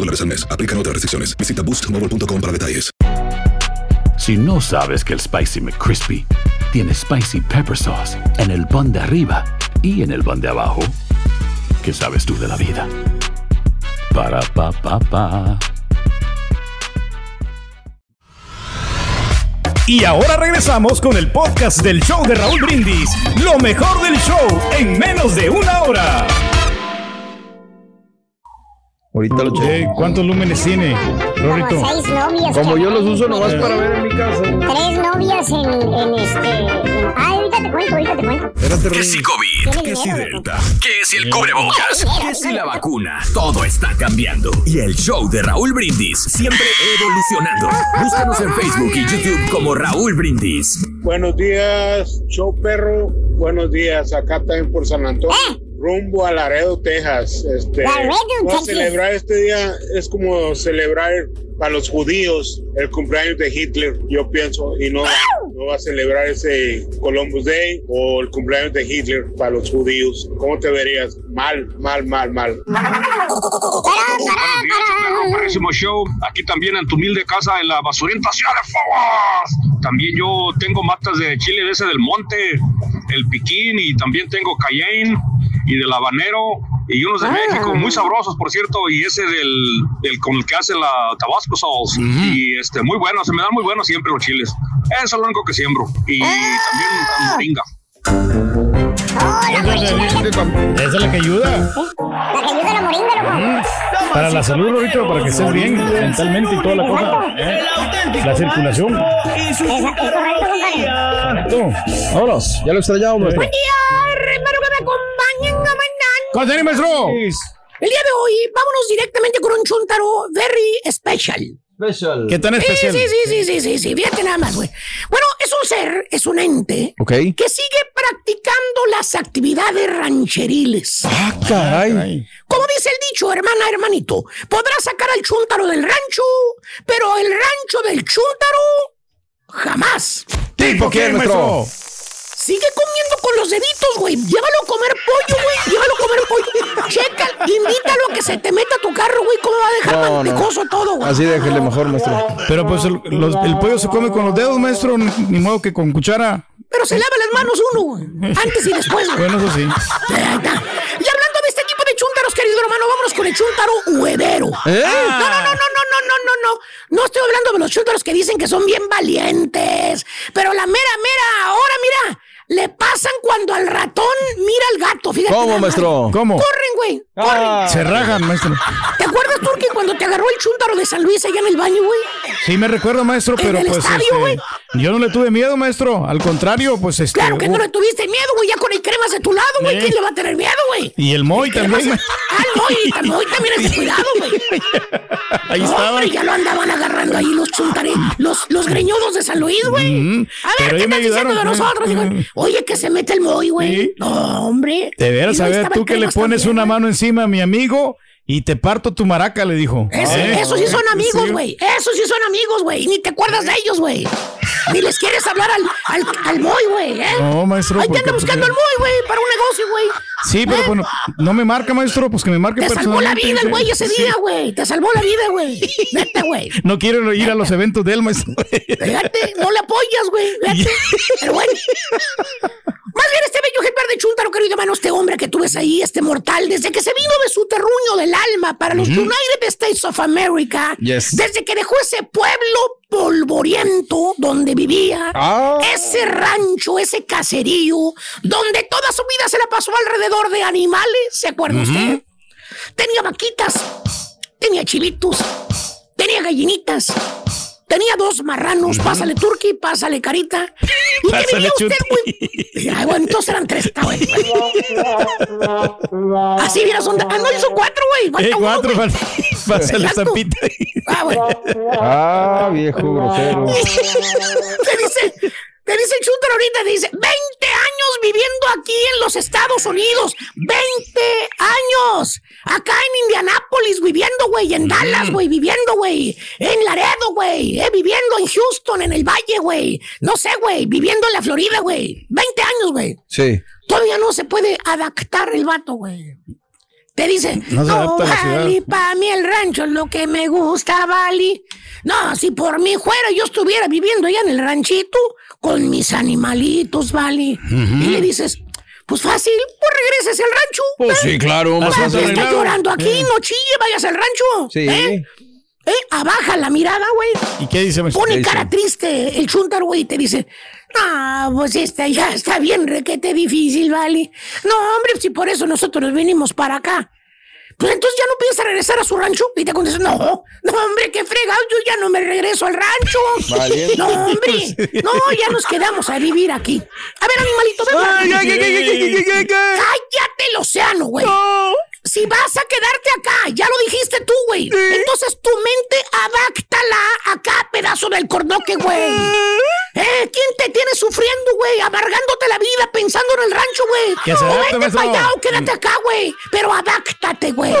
dólares al mes. Aplican otras restricciones. Visita boostmobile.com para detalles. Si no sabes que el Spicy McCrispy tiene Spicy Pepper Sauce en el pan de arriba y en el pan de abajo, ¿qué sabes tú de la vida? Para, pa, pa, pa. Y ahora regresamos con el podcast del show de Raúl Brindis. Lo mejor del show en menos de una hora. Ahorita lo Eh, ¿Cuántos lúmenes tiene, Rorrito? seis novias. Como yo los uso nomás para ver en mi casa. Tres novias en, en este. en- Ah, ahorita te cuento, ahorita te cuento. ¿Qué si COVID? ¿Qué si Delta? ¿Qué si el cubrebocas? ¿Qué si la vacuna? Todo está cambiando. Y el show de Raúl Brindis, siempre evolucionando. Búscanos en Facebook y YouTube como Raúl Brindis. Buenos días, show perro. Buenos días, acá también por San Antonio. Rumbo a Laredo, Texas. Este, Laredo, no, Texas. celebrar este día es como celebrar para los judíos el cumpleaños de Hitler, yo pienso, y no, no va a celebrar ese Columbus Day o el cumpleaños de Hitler para los judíos. ¿Cómo te verías? Mal, mal, mal, mal. Próximo show, aquí también en tu humilde casa en la basurenta Ciudad de Fobos. También yo tengo matas de chile de ese del monte, el piquín y también tengo cayenne y del habanero y unos de Ah. México muy sabrosos, por cierto, y ese del, del con el que hacen la Tabasco sauce y este muy bueno, se me dan muy buenos siempre los chiles. Eso es lo único que siembro y también moringa. Esa es la que ayuda. La que ayuda a la moringa, loco. Para la salud, Rorrito, para que estés bien mentalmente y toda la cosa. ¿eh? La circulación. Correcto. Vámonos. Ya lo extrañamos. Buen día, comandante. ¿Cómo está, maestro? El día de hoy, vámonos directamente con un chuntaro very special. Special. ¿Qué tan especial? Sí, sí, sí, sí, sí, sí, fíjate nada más, güey. Bueno, es un ser, es un ente Ok. que sigue practicando las actividades rancheriles. Ah, caray. Como dice el dicho, hermana, hermanito, podrás sacar al chúntaro del rancho, pero el rancho del chúntaro jamás. ¿Tipo quién, maestro? Sigue comiendo con los deditos, güey. Llévalo a comer pollo, güey. Llévalo a comer pollo. Checa, invítalo a que se te meta a tu carro, güey. ¿Cómo va a dejar No, no. mantecoso todo, güey? Así déjele mejor, maestro. Pero pues el, los- el pollo se come con los dedos, maestro, ni modo que con cuchara. Pero se lava las manos uno, güey. Antes y después, güey. Bueno, eso sí. Y hablando de este tipo de chúntaros, querido hermano, vámonos con el chúntaro huevero. ¿Eh? No, no, no, no, no, no, no, no, no. No estoy hablando de los chúntaros que dicen que son bien valientes. Pero la mera, mera, ahora mira, le pasan cuando al ratón mira al gato. Fíjate. ¿Cómo, maestro? ¿Cómo? Corren, güey. Corren. Ah. Se rajan, maestro. ¿Te acuerdas, Turki, cuando te agarró el chúntaro de San Luis allá en el baño, güey? Sí, me recuerdo, maestro, En pero el pues estadio, este, güey. yo no le tuve miedo, maestro. Al contrario, pues este. Claro que no le tuviste miedo, güey. Ya con el cremas de tu lado, güey. Eh. ¿Quién le va a tener miedo, güey? Y el Moy ¿Qué le también. a- Ah, el Moy, el Moy también es de cuidado, güey. Ahí estaba. Hombre, ya lo andaban agarrando ahí los chuntares, los, los greñudos de San Luis, güey. Mm, A ver, pero ¿qué estás diciendo de nosotros? mm, mm. Oye, que se mete el Moy, güey. Sí. No, hombre. De veras, a ver, tú que le pones una güey. mano encima a mi amigo y te parto tu maraca, le dijo. Ese- ¿Eh? Esos sí son amigos, Sí. güey. Esos sí son amigos, güey. Ni te acuerdas de ellos, güey. Ni les quieres hablar al, al, al Moy, güey, ¿eh? No, maestro. Ahí te anda pues, buscando el Moy, güey, para un negocio, güey. Sí, pero ¿Eh? bueno, no me marca, maestro, pues que me marque Te salvó la vida el güey ese Sí. día, güey. Te salvó la vida, güey. Neta, güey. No quiero ir a los eventos de él, maestro. Fíjate, no le apoyas, güey. Fíjate. Pero bueno. Más bien este bello ejemplar de Chuntaro, querido hermano, este hombre que tú ves ahí, este mortal, desde que se vino de su terruño del alma para los United States of America, Yes. desde que dejó ese pueblo polvoriento donde vivía, Ah. ese rancho, ese caserío, donde toda su vida se la pasó alrededor de animales, ¿se acuerda usted? Tenía vaquitas, tenía chivitos, tenía gallinitas, tenía dos marranos, pásale turqui, pásale carita. Y que Pásale, vivía usted Chuti. muy. Ay, bueno, entonces eran tres, está bueno. Así mira, son. Ah, no, hizo cuatro, güey. Falta Eh, uno, cuatro, güey. pásale estampita. Ah, bueno. Ah, viejo grosero. Te dice, te dice el Chuntaro ahorita, dice, 20 años viviendo aquí en los Estados Unidos. 20 años. Acá en Indianápolis viviendo, güey. En Dallas, güey, viviendo, güey. En Laredo, güey. Eh, viviendo en Houston, en el Valle, güey. No sé, güey. Viviendo en la Florida, güey. 20 años, güey. Sí. Todavía no se puede adaptar el vato, güey. Te dice, No no, se adapta a la ciudad". Vali, pa' mí el rancho es lo que me gusta, Vali. No, si por mí fuera, yo estuviera viviendo allá en el ranchito con mis animalitos, Vali. Y le dices, pues fácil, pues regreses al rancho. Pues ¿eh? sí, claro, más Ah, ¿Para qué claro. llorando aquí? Eh. No chille, vayas al rancho. Sí. ¿eh? ¿Eh? Abaja la mirada, güey. ¿Y qué dice? Pone dice? cara triste el chúntaro, güey, y te dice, ah, pues esta ya está bien requete difícil, vale. No, hombre, si por eso nosotros nos venimos para acá. Pues entonces ya no piensa regresar a su rancho. Y te contesta, no, no, hombre, qué fregado, yo ya no me regreso al rancho. Valiente. No, hombre, no, ya nos quedamos a vivir aquí. A ver, animalito, ven. Ay, ay, ay. Cállate el océano, güey. Si vas a quedarte acá, ya lo dijiste tú, güey. Entonces tu mente adáctala acá, pedazo del cordoque, güey. ¿Eh? ¿Quién te tiene sufriendo, güey? Amargándote la vida, pensando en el rancho, güey. Que se O vete para allá o quédate acá, güey. Pero adáctate, güey.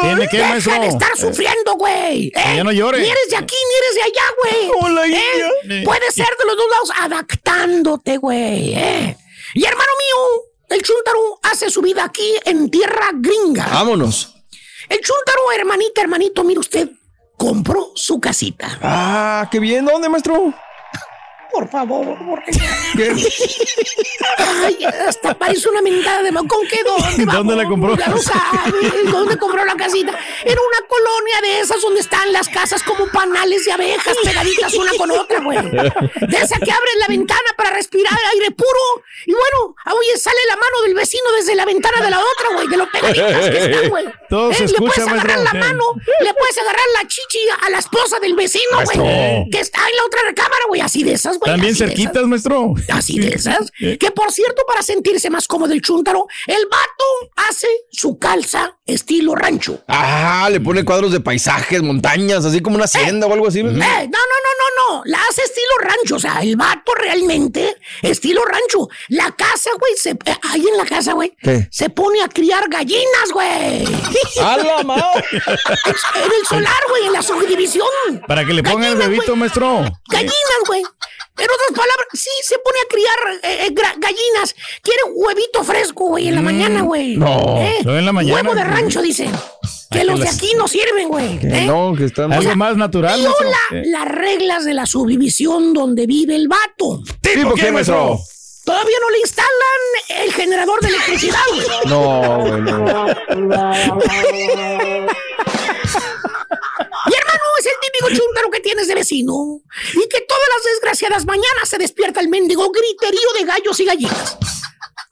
Tiene que, Deja de estar sufriendo, güey. ¿eh? ya no llore. Ni eres de aquí, ni eres de allá, güey. Hola, ¿Eh? Puede ser de los dos lados, adaptándote, güey. ¿eh? Y hermano mío, el Chuntaro hace su vida aquí en tierra gringa. Vámonos. El Chuntaro, hermanita, hermanito, mire usted, compró su casita. Ah, qué bien. ¿Dónde, maestro? Por favor, porque... ¿Qué? Ay, hasta parece una mentada de... ¿Con qué? ¿Dónde, ¿Dónde la compró? Ya lo sabes. ¿Dónde compró la casita? Era una colonia de esas donde están las casas como panales de abejas pegaditas una con otra, güey. De esa que abres la ventana para respirar aire puro. Y bueno, oye, sale la mano del vecino desde la ventana de la otra, güey. De lo pegaditas que están, güey. Todo se Le puedes agarrar la mano, le puedes agarrar la chichi a la esposa del vecino, güey. Que está en la otra recámara, güey. Así de esas, güey. También cerquitas, maestro. Así de esas. Que por cierto, para sentirse más cómodo el chúntaro, el vato hace su calza estilo rancho. Ah, le pone cuadros de paisajes, montañas, así como una hacienda o algo así. Eh, no, no, no, no, no. La hace estilo rancho. O sea, el vato realmente, estilo rancho. La casa, güey, se, eh, ahí en la casa, güey, ¿Qué? se pone a criar gallinas, güey. ¡A la madre! En el solar, güey, en la subdivisión. Para que le ponga el bebito, maestro. Gallinas, güey. En otras palabras, sí, se pone a criar eh, eh, gallinas. Quiere huevito fresco, güey, en la mañana, güey. no, ¿Eh? no en la mañana, Huevo de rancho, dicen. Que los de aquí no sirven, güey. Que ¿eh? no, que está Algo más natural. Viola Eh. las reglas de la subdivisión donde vive el vato. ¿Tipo qué, maestro? Todavía no le instalan el generador de electricidad, güey. No, güey, no. Mi hermano es el típico chúntaro que tienes de vecino. Y que todas las desgraciadas mañanas se despierta el mendigo griterío de gallos y gallinas.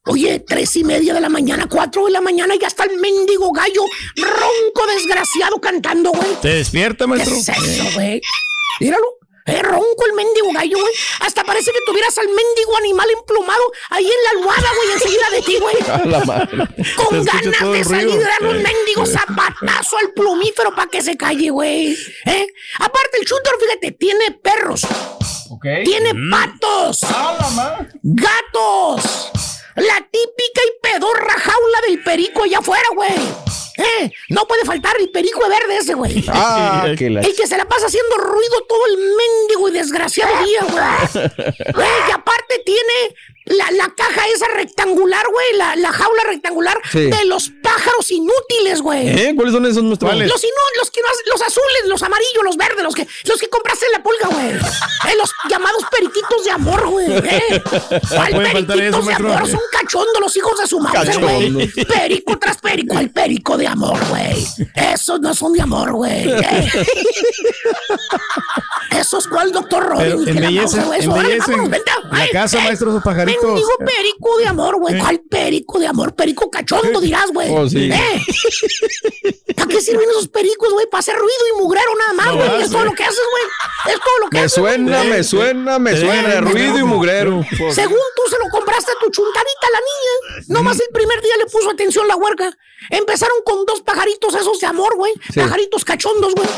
Oye, tres y media de la mañana, cuatro de la mañana, y ya está el mendigo gallo ronco desgraciado cantando, güey. ¿Se despierta, ¿Qué maestro? es eso, güey? Míralo. Es ronco el mendigo gallo, güey. Hasta parece que tuvieras al mendigo animal emplumado ahí en la almohada, güey, enseguida de ti, güey. Con ganas de salir darle un Eh. mendigo zapatazo al plumífero para que se calle, güey. ¿Eh? Aparte, el shooter, fíjate, tiene perros. Tiene Mm. patos. Gatos. La típica y pedorra jaula del perico allá afuera, güey. ¿Eh? No puede faltar el perico de verde ese, güey. Ah, que la... El que se la pasa haciendo ruido todo el mendigo y desgraciado día, güey. Güey, y aparte tiene la, la caja esa rectangular, güey, la, la jaula rectangular Sí. de los pájaros inútiles, güey. ¿Eh? ¿Cuáles son esos, maestro? ¿Cuáles? Los, inu- los, que no has- los azules, los amarillos, los verdes, los que, los que compraste en la pulga, güey. Eh, los llamados periquitos de amor, güey. Eh. ¿Cuál puede faltar periquitos eso, de maestro? amor? Son cachondos los hijos de su madre, güey. Cachondos. Perico tras perico, el perico de amor, güey. Esos no son de amor, güey. Eh. Esos, ¿cuál doctor Robin? Pero que la embellecen, mouse, güey, eso. Órale, embellecen vámonos, vente. la Ay, casa, eh. maestro, esos pajaritos. Mendigo Eh. perico de amor, güey. ¿Cuál perico de amor? Perico cachondo, dirás, güey. Oh, sí. ¿Eh? ¿Para qué sirven esos pericos, güey? Para hacer ruido y mugrero nada más, No güey. más, es todo lo que haces, güey. Es todo lo que Me haces. suena, me suena, me Sí. suena. Ruido y mugrero. Según tú se lo compraste a tu chuntarita, la niña. Nomás el primer día le puso atención la huerca. Empezaron con dos pajaritos esos de amor, güey. Sí. Pajaritos cachondos, güey.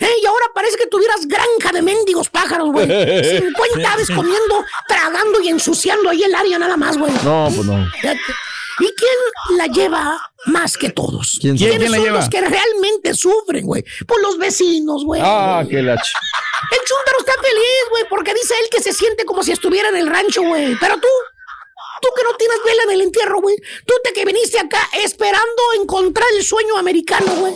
Eh, y ahora parece que tuvieras granja de mendigos pájaros, güey. 50 aves comiendo, tragando y ensuciando ahí el área nada más, güey. No, pues no. ¿Y quién la lleva más que todos? ¿Quién? ¿Quiénes ¿Quién la son lleva? los que realmente sufren, güey? Pues los vecinos, güey. Ah, que la... ch- El chúntaro está feliz, güey, porque dice él que se siente como si estuviera en el rancho, güey. Pero tú, tú que no tienes vela en el entierro, güey. Tú te que viniste acá esperando encontrar el sueño americano, güey.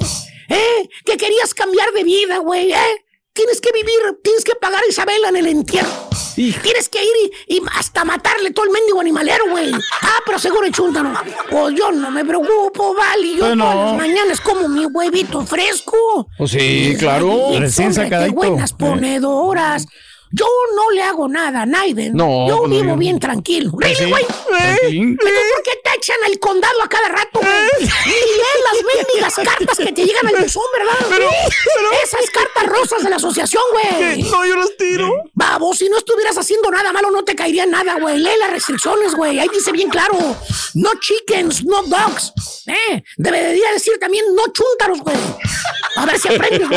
¿Eh? Que querías cambiar de vida, güey, ¿eh? Tienes que vivir, tienes que pagar esa vela en el entierro. Tienes que ir y, y hasta matarle todo el mendigo animalero, güey. Ah, pero seguro el chúntaro. Pues yo no me preocupo, vale. Yo Bueno. todas las mañanas como mi huevito fresco. Pues sí, claro. Y Recién sacadito. buenas ponedoras. Yo no le hago nada a Naiden. No, yo pues no, vivo bien tranquilo. Pues sí, güey. tranquilín. ¿Pero por qué echan al condado a cada rato, güey? Ni leen las mendigas cartas que te llegan al buzón, ¿verdad? Esas cartas rosas de la asociación, güey. No, yo los tiro. Babo, si no estuvieras haciendo nada malo, no te caería nada, güey. Lee las restricciones, güey. Ahí dice bien claro. No chickens, no dogs. Eh, debería decir también no chúntaros, güey. A ver si aprendes,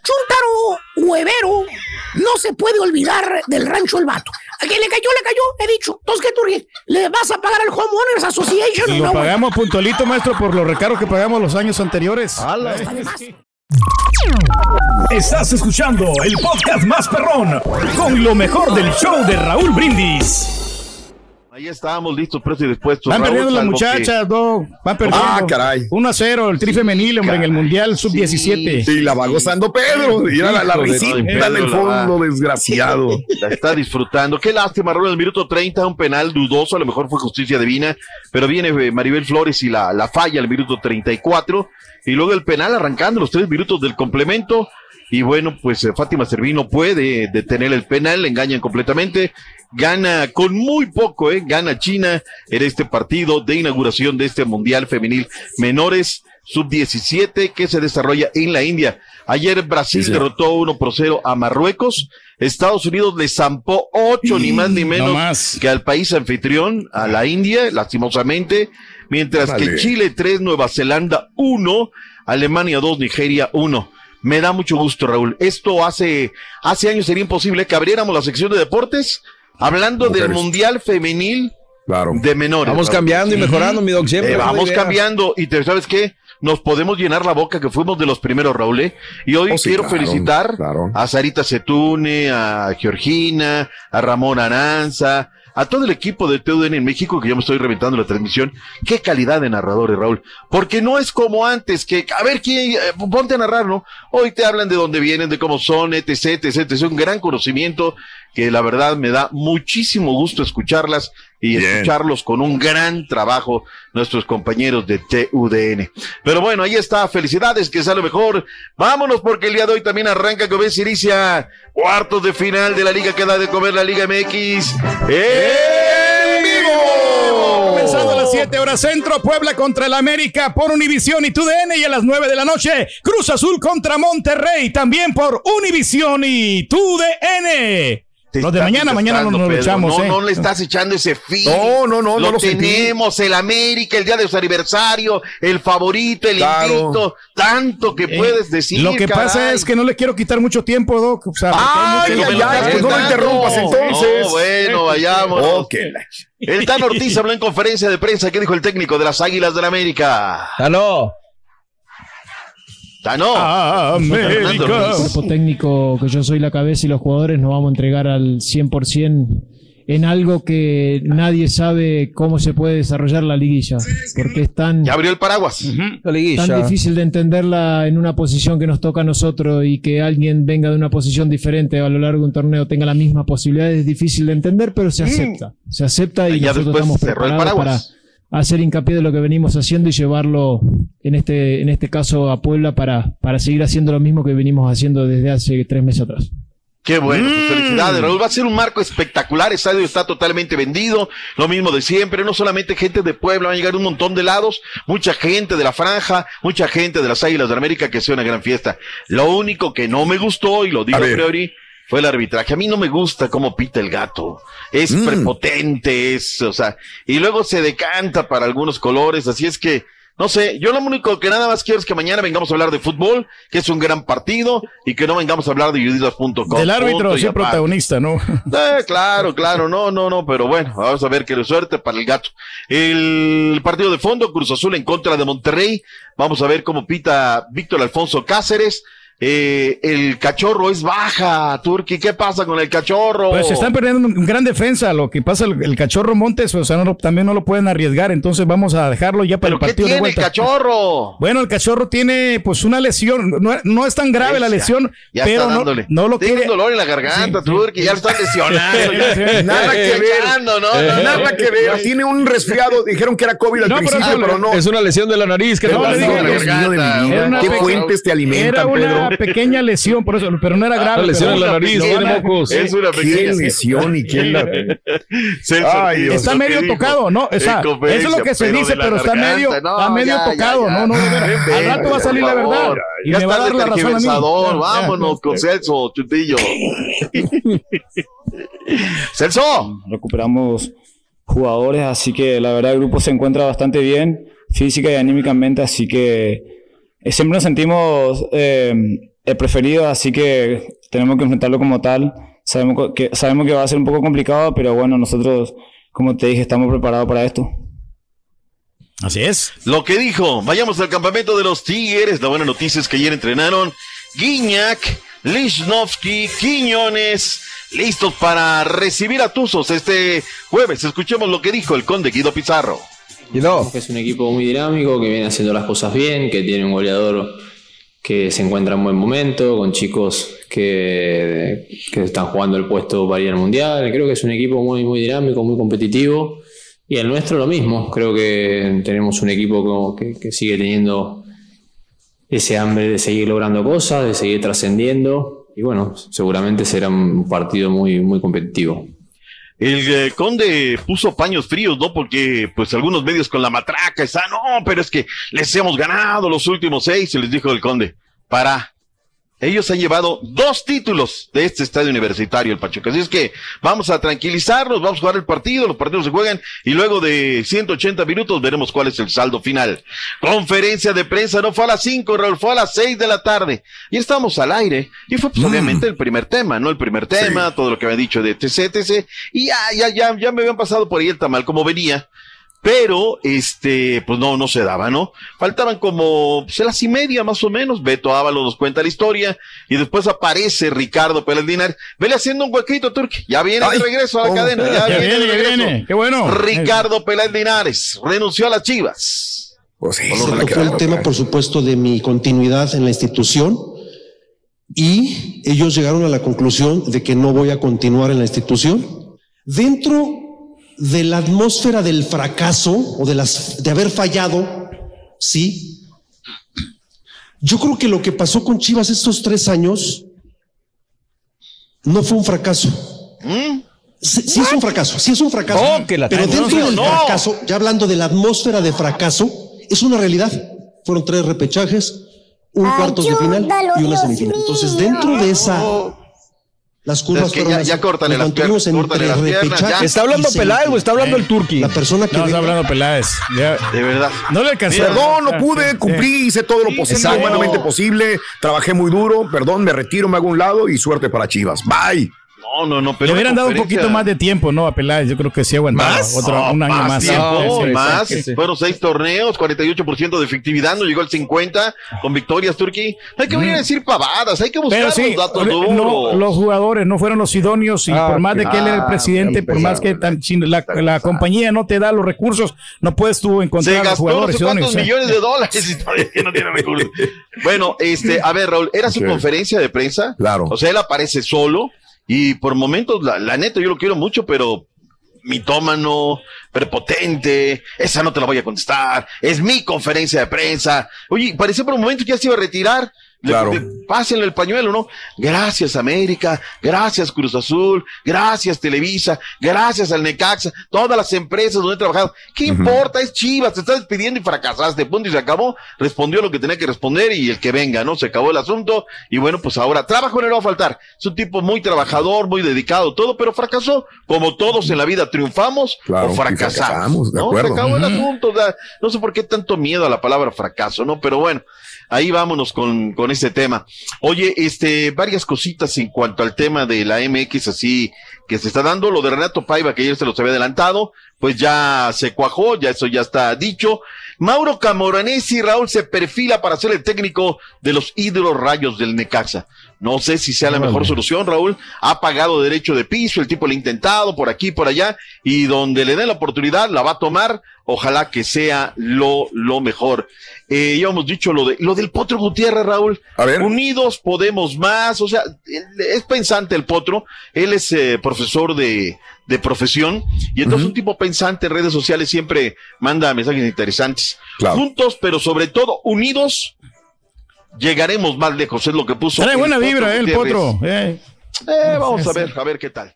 baboso. Chúntaro, huevero, no se puede olvidar del rancho El Vato. A quien le cayó, le cayó, he dicho. Entonces, ¿qué tú ríes? ¿Le vas a pagar al Homeowners Association o Lo no, pagamos puntualito, maestro, por los recargos que pagamos los años anteriores. Además, Estás escuchando el podcast más perrón con lo mejor del show de Raúl Brindis. Ahí estábamos listos, presos y dispuestos. Van perdiendo las que- muchachas, Doc. Van perdiendo. Ah, caray. 1 a 0, el tri femenil, hombre, en el Mundial Sub-17. Sí, la va gozando Pedro. Mira la, la de risita Pedro, en el la fondo, va. desgraciado. La está disfrutando. Qué lástima, Raúl, en el minuto 30, un penal dudoso, a lo mejor fue justicia divina, pero viene eh, Maribel Flores y la, la falla el minuto 34, y luego el penal arrancando los tres minutos del complemento, y bueno, pues eh, Fátima Servino puede detener el penal, le engañan completamente, gana con muy poco, eh, gana China en este partido de inauguración de este Mundial Femenil Menores sub-17 que se desarrolla en la India. Ayer Brasil Sí, derrotó 1 por 0 a Marruecos. Estados Unidos le zampó 8 ni más ni no menos más. que al país anfitrión, a la India, lastimosamente. Mientras que. Chile 3, Nueva Zelanda 1, Alemania 2, Nigeria 1. Me da mucho gusto, Raúl. Esto hace, hace años sería imposible que abriéramos la sección de deportes hablando del. Mundial Femenil Claro. de menores. Vamos Raúl. cambiando y mejorando, mi doc, siempre. Eh, vamos cambiando y te, sabes qué, nos podemos llenar la boca que fuimos de los primeros, Raúl. ¿eh? Y hoy Oh, sí, quiero claro, felicitar claro. a Sarita Setune, a Georgina, a Ramón Aranza, a todo el equipo de TUDN en México que yo me estoy reventando la transmisión. Qué calidad de narradores, Raúl. Porque no es como antes que, a ver, quién, eh, ponte a narrar, ¿no? Hoy te hablan de dónde vienen, de cómo son, etc, etc, etc. Un gran conocimiento que la verdad me da muchísimo gusto escucharlas y Bien. escucharlos con un gran trabajo nuestros compañeros de TUDN. Pero bueno, ahí está, felicidades, que sea lo mejor. Vámonos porque el día de hoy también arranca que ves inicia cuartos de final de la liga que da de comer la Liga MX. ¡En vivo! Comenzando a las 7 horas centro, Puebla contra el América por Univisión y TUDN y a las 9 de la noche, Cruz Azul contra Monterrey también por Univisión y TUDN. Te Los de mañana, mañana nos, desgastando, nos lo Pedro. echamos, no, ¿eh? no le estás echando ese fin. No, no, no, Lo, no lo sentí. tenemos, el América, el día de su aniversario, el favorito, el Claro. invicto, tanto que Eh, puedes decir. Lo que pasa es que no le quiero quitar mucho tiempo, Doc. O sea, Ay, ay, ay, pues no me interrumpas entonces. No, bueno, vayamos. Ok. El Tan Ortiz habló en conferencia de prensa. ¿Qué dijo el técnico de las Águilas del América? Aló. Tano. América. Fernando Ortiz. cuerpo técnico que yo soy la cabeza y los jugadores nos vamos a entregar al 100% en algo que nadie sabe cómo se puede desarrollar la liguilla, porque es tan, Ya abrió el paraguas. La liguilla. tan difícil de entenderla en una posición que nos toca a nosotros y que alguien venga de una posición diferente a lo largo de un torneo tenga la misma posibilidad es difícil de entender, pero se acepta, se acepta y Ya nosotros estamos cerró el preparados para paraguas. Hacer hincapié de lo que venimos haciendo y llevarlo en este, en este caso a Puebla para, para seguir haciendo lo mismo que venimos haciendo desde hace tres meses atrás. Qué bueno, Mm. pues felicidades, Raúl. Va a ser un marco espectacular. El estadio está totalmente vendido. Lo mismo de siempre. No solamente gente de Puebla, van a llegar un montón de lados. Mucha gente de la franja, mucha gente de las Águilas de América que sea una gran fiesta. Lo único que no me gustó, y lo digo A priori, fue el arbitraje. A mí no me gusta cómo pita el gato. Es Mm. prepotente, es, o sea, y luego se decanta para algunos colores. Así es que, no sé, yo lo único que nada más quiero es que mañana vengamos a hablar de fútbol, que es un gran partido, y que no vengamos a hablar de juditas.com. Del árbitro, sí, protagonista, ¿no? Eh, claro, claro, no, no, no, pero bueno, vamos a ver qué suerte para el gato. El partido de fondo, Cruz Azul en contra de Monterrey. Vamos a ver cómo pita Víctor Alfonso Cáceres. Eh, el cachorro es baja, Turki. ¿Qué pasa con el cachorro? Pues se están perdiendo un gran defensa. Lo que pasa, el, el cachorro Montes, o sea, no también no lo pueden arriesgar. Entonces vamos a dejarlo ya para ¿Pero el qué partido de tiene el vuelta. cachorro? Bueno, el cachorro tiene pues una lesión. No, no es tan grave la lesión, Ya pero está no, dándole. no lo Tiene quiere. un dolor en la garganta, Sí, Turki. Ya lo están lesionando. ya- Nada que Está ver. ¿no? Nada que ver. Tiene un resfriado. Dijeron que era COVID al No, pero principio, pero no. Es una lesión de la nariz. que No, te le pasó? dije, Dios mío de mi vida. Era una ¿Qué fuentes te alimentan, Pedro? Pequeña lesión, por eso, pero no era grave. Una lesión en la nariz, tiene mocos. Es una ¿Qué pequeña lesión y quién la... Celso, Ay, Dios. Está medio tocado, ¿no? O en sea, eso es lo que se pero dice, pero está medio, no, está medio ya, tocado, ya, no, no, al rato va a salir la verdad. favor. Y ya me va a está dar la razón a mí. vámonos con Celso, chutillo. Celso. recuperamos jugadores, así que la verdad el grupo se encuentra bastante bien, física y anímicamente, así que siempre nos sentimos eh, el preferido, así que tenemos que enfrentarlo como tal. Sabemos que, sabemos que va a ser un poco complicado, pero bueno, nosotros, como te dije, estamos preparados para esto. Así es. Lo que dijo, vayamos al campamento de los Tigres. La buena noticia es que ayer entrenaron Guiñac, Lichnowsky, Quiñones, listos para recibir a Tuzos este jueves. Escuchemos lo que dijo el conde Guido Pizarro. Que es un equipo muy dinámico, que viene haciendo las cosas bien, que tiene un goleador que se encuentra en buen momento, con chicos que, que están jugando el puesto para ir al Mundial. Creo que es un equipo muy, muy dinámico, muy competitivo. Y el nuestro lo mismo. Creo que tenemos un equipo que, que sigue teniendo ese hambre de seguir logrando cosas, de seguir trascendiendo. Y bueno, seguramente será un partido muy, muy competitivo. El eh, conde puso paños fríos, ¿no? Porque, pues, algunos medios con la matraca están, no, pero es que les hemos ganado los últimos seis, y les dijo el conde, para, ellos han llevado dos títulos de este estadio universitario, el Pachuca. Así es que vamos a tranquilizarnos, vamos a jugar el partido, los partidos se juegan y luego de 180 minutos veremos cuál es el saldo final. Conferencia de prensa no fue a las 5, Raúl, fue a las 6 de la tarde. Y estamos al aire. Y fue pues, obviamente el primer tema, ¿no? El primer tema, todo lo que había dicho de TC, TC. Y ya, ya, ya, ya me habían pasado por ahí el tamal como venía pero este, pues no, no se daba, ¿no? Faltaban como pues, las y media más o menos, Beto Ábalos nos cuenta la historia, y después aparece Ricardo Pérez Linares, vele haciendo un huequito, Turki, ya viene de regreso a la oh, cadena, ya, ya viene, viene, de ya regreso. viene, qué bueno. Ricardo Pérez Linares renunció a las Chivas. Pues Se tocó el tema, por supuesto, de mi continuidad en la institución y ellos llegaron a la conclusión de que no voy a continuar en la institución. Dentro de la atmósfera del fracaso o de, las, de haber fallado, sí. Yo creo que lo que pasó con Chivas estos tres años no fue un fracaso. Sí, sí es un fracaso, sí es un fracaso. No, que la pero dentro No, del no. fracaso, ya hablando de la atmósfera de fracaso, es una realidad. Fueron tres repechajes, un cuartos de final y una semifinal. Entonces, dentro de esa, las curvas Es que fueron ya- ya córtale Nos las piernas. ¿Está hablando Peláez o está hablando el. Turqui? La persona que No, está hablando Peláez. Ya. De verdad. No le alcanzó. Ah, Perdón, no pude, cumplí, hice todo lo Sí, posible, humanamente posible, trabajé muy duro, perdón, me retiro, me hago a un lado y suerte para Chivas. Bye. No, no, no, pero Le hubieran dado un poquito más de tiempo, ¿no? A Peláez. Yo creo que sí aguantaba. ¿Más? Otro, No, un año más. más tiempo, Sí, sí, más. sí. Fueron seis torneos, 48% de efectividad, no llegó al 50 con victorias, Turquí. Hay que venir a decir pavadas, hay que buscar sí, los datos no, duros. los jugadores no fueron los idóneos y Ah, por más de que él era el presidente, por más que tan- la, la compañía no te da los recursos, no puedes tú Se encontrar a los gastó no jugadores sé idóneos. ¿eh? millones de dólares y todavía que no tiene recursos. Bueno, este, a ver, Raúl, era su conferencia de prensa. Claro. O sea, él aparece solo y por momentos, la, la neta, yo lo quiero mucho, pero mitómano, prepotente, esa no te la voy a contestar, es mi conferencia de prensa. Oye, parecía por un momento que ya se iba a retirar. Claro. le- pásenle el pañuelo, ¿no? Gracias América, gracias Cruz Azul, gracias Televisa, gracias al Necaxa, todas las empresas donde he trabajado. ¿Qué importa? Es Chivas, te estás despidiendo y fracasaste, punto y se acabó. Respondió lo que tenía que responder y el que venga, ¿no? Se acabó el asunto y bueno, pues ahora trabajo no le va a faltar. Es un tipo muy trabajador, muy dedicado, todo, pero fracasó. Como todos en la vida triunfamos Claro, o fracasamos. fracasamos, de ¿no? Se acabó el asunto, o sea, no sé por qué tanto miedo a la palabra fracaso, ¿no? Pero bueno, ahí vámonos con, con este tema. Oye, este, varias cositas en cuanto al tema de la MX así que se está dando, lo de Renato Paiva, que ayer se los había adelantado, pues ya se cuajó, ya eso ya está dicho. Mauro Camoranesi, Raúl, se perfila para ser el técnico de los ídolos rayos del Necaxa. No sé si sea la mejor solución, Raúl. Ha pagado derecho de piso, el tipo lo ha intentado por aquí, por allá, y donde le den la oportunidad, la va a tomar. Ojalá que sea lo, lo mejor. Eh, ya hemos dicho lo de, lo del Potro Gutiérrez, Raúl. Unidos podemos más. O sea, es pensante el Potro. Él es eh, profesor de, de profesión. Y entonces un tipo pensante en redes sociales siempre manda mensajes interesantes. Juntos, pero sobre todo unidos, llegaremos más lejos. Es lo que puso. Trae buena vibra, eh, el potro. eh. Eh, vamos a ver, a ver qué tal.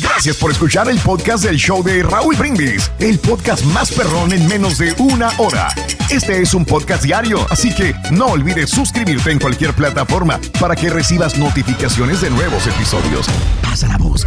Gracias por escuchar el podcast del show de Raúl Brindis, el podcast más perrón en menos de una hora. Este es un podcast diario, así que no olvides suscribirte en cualquier plataforma para que recibas notificaciones de nuevos episodios. Pasa la voz,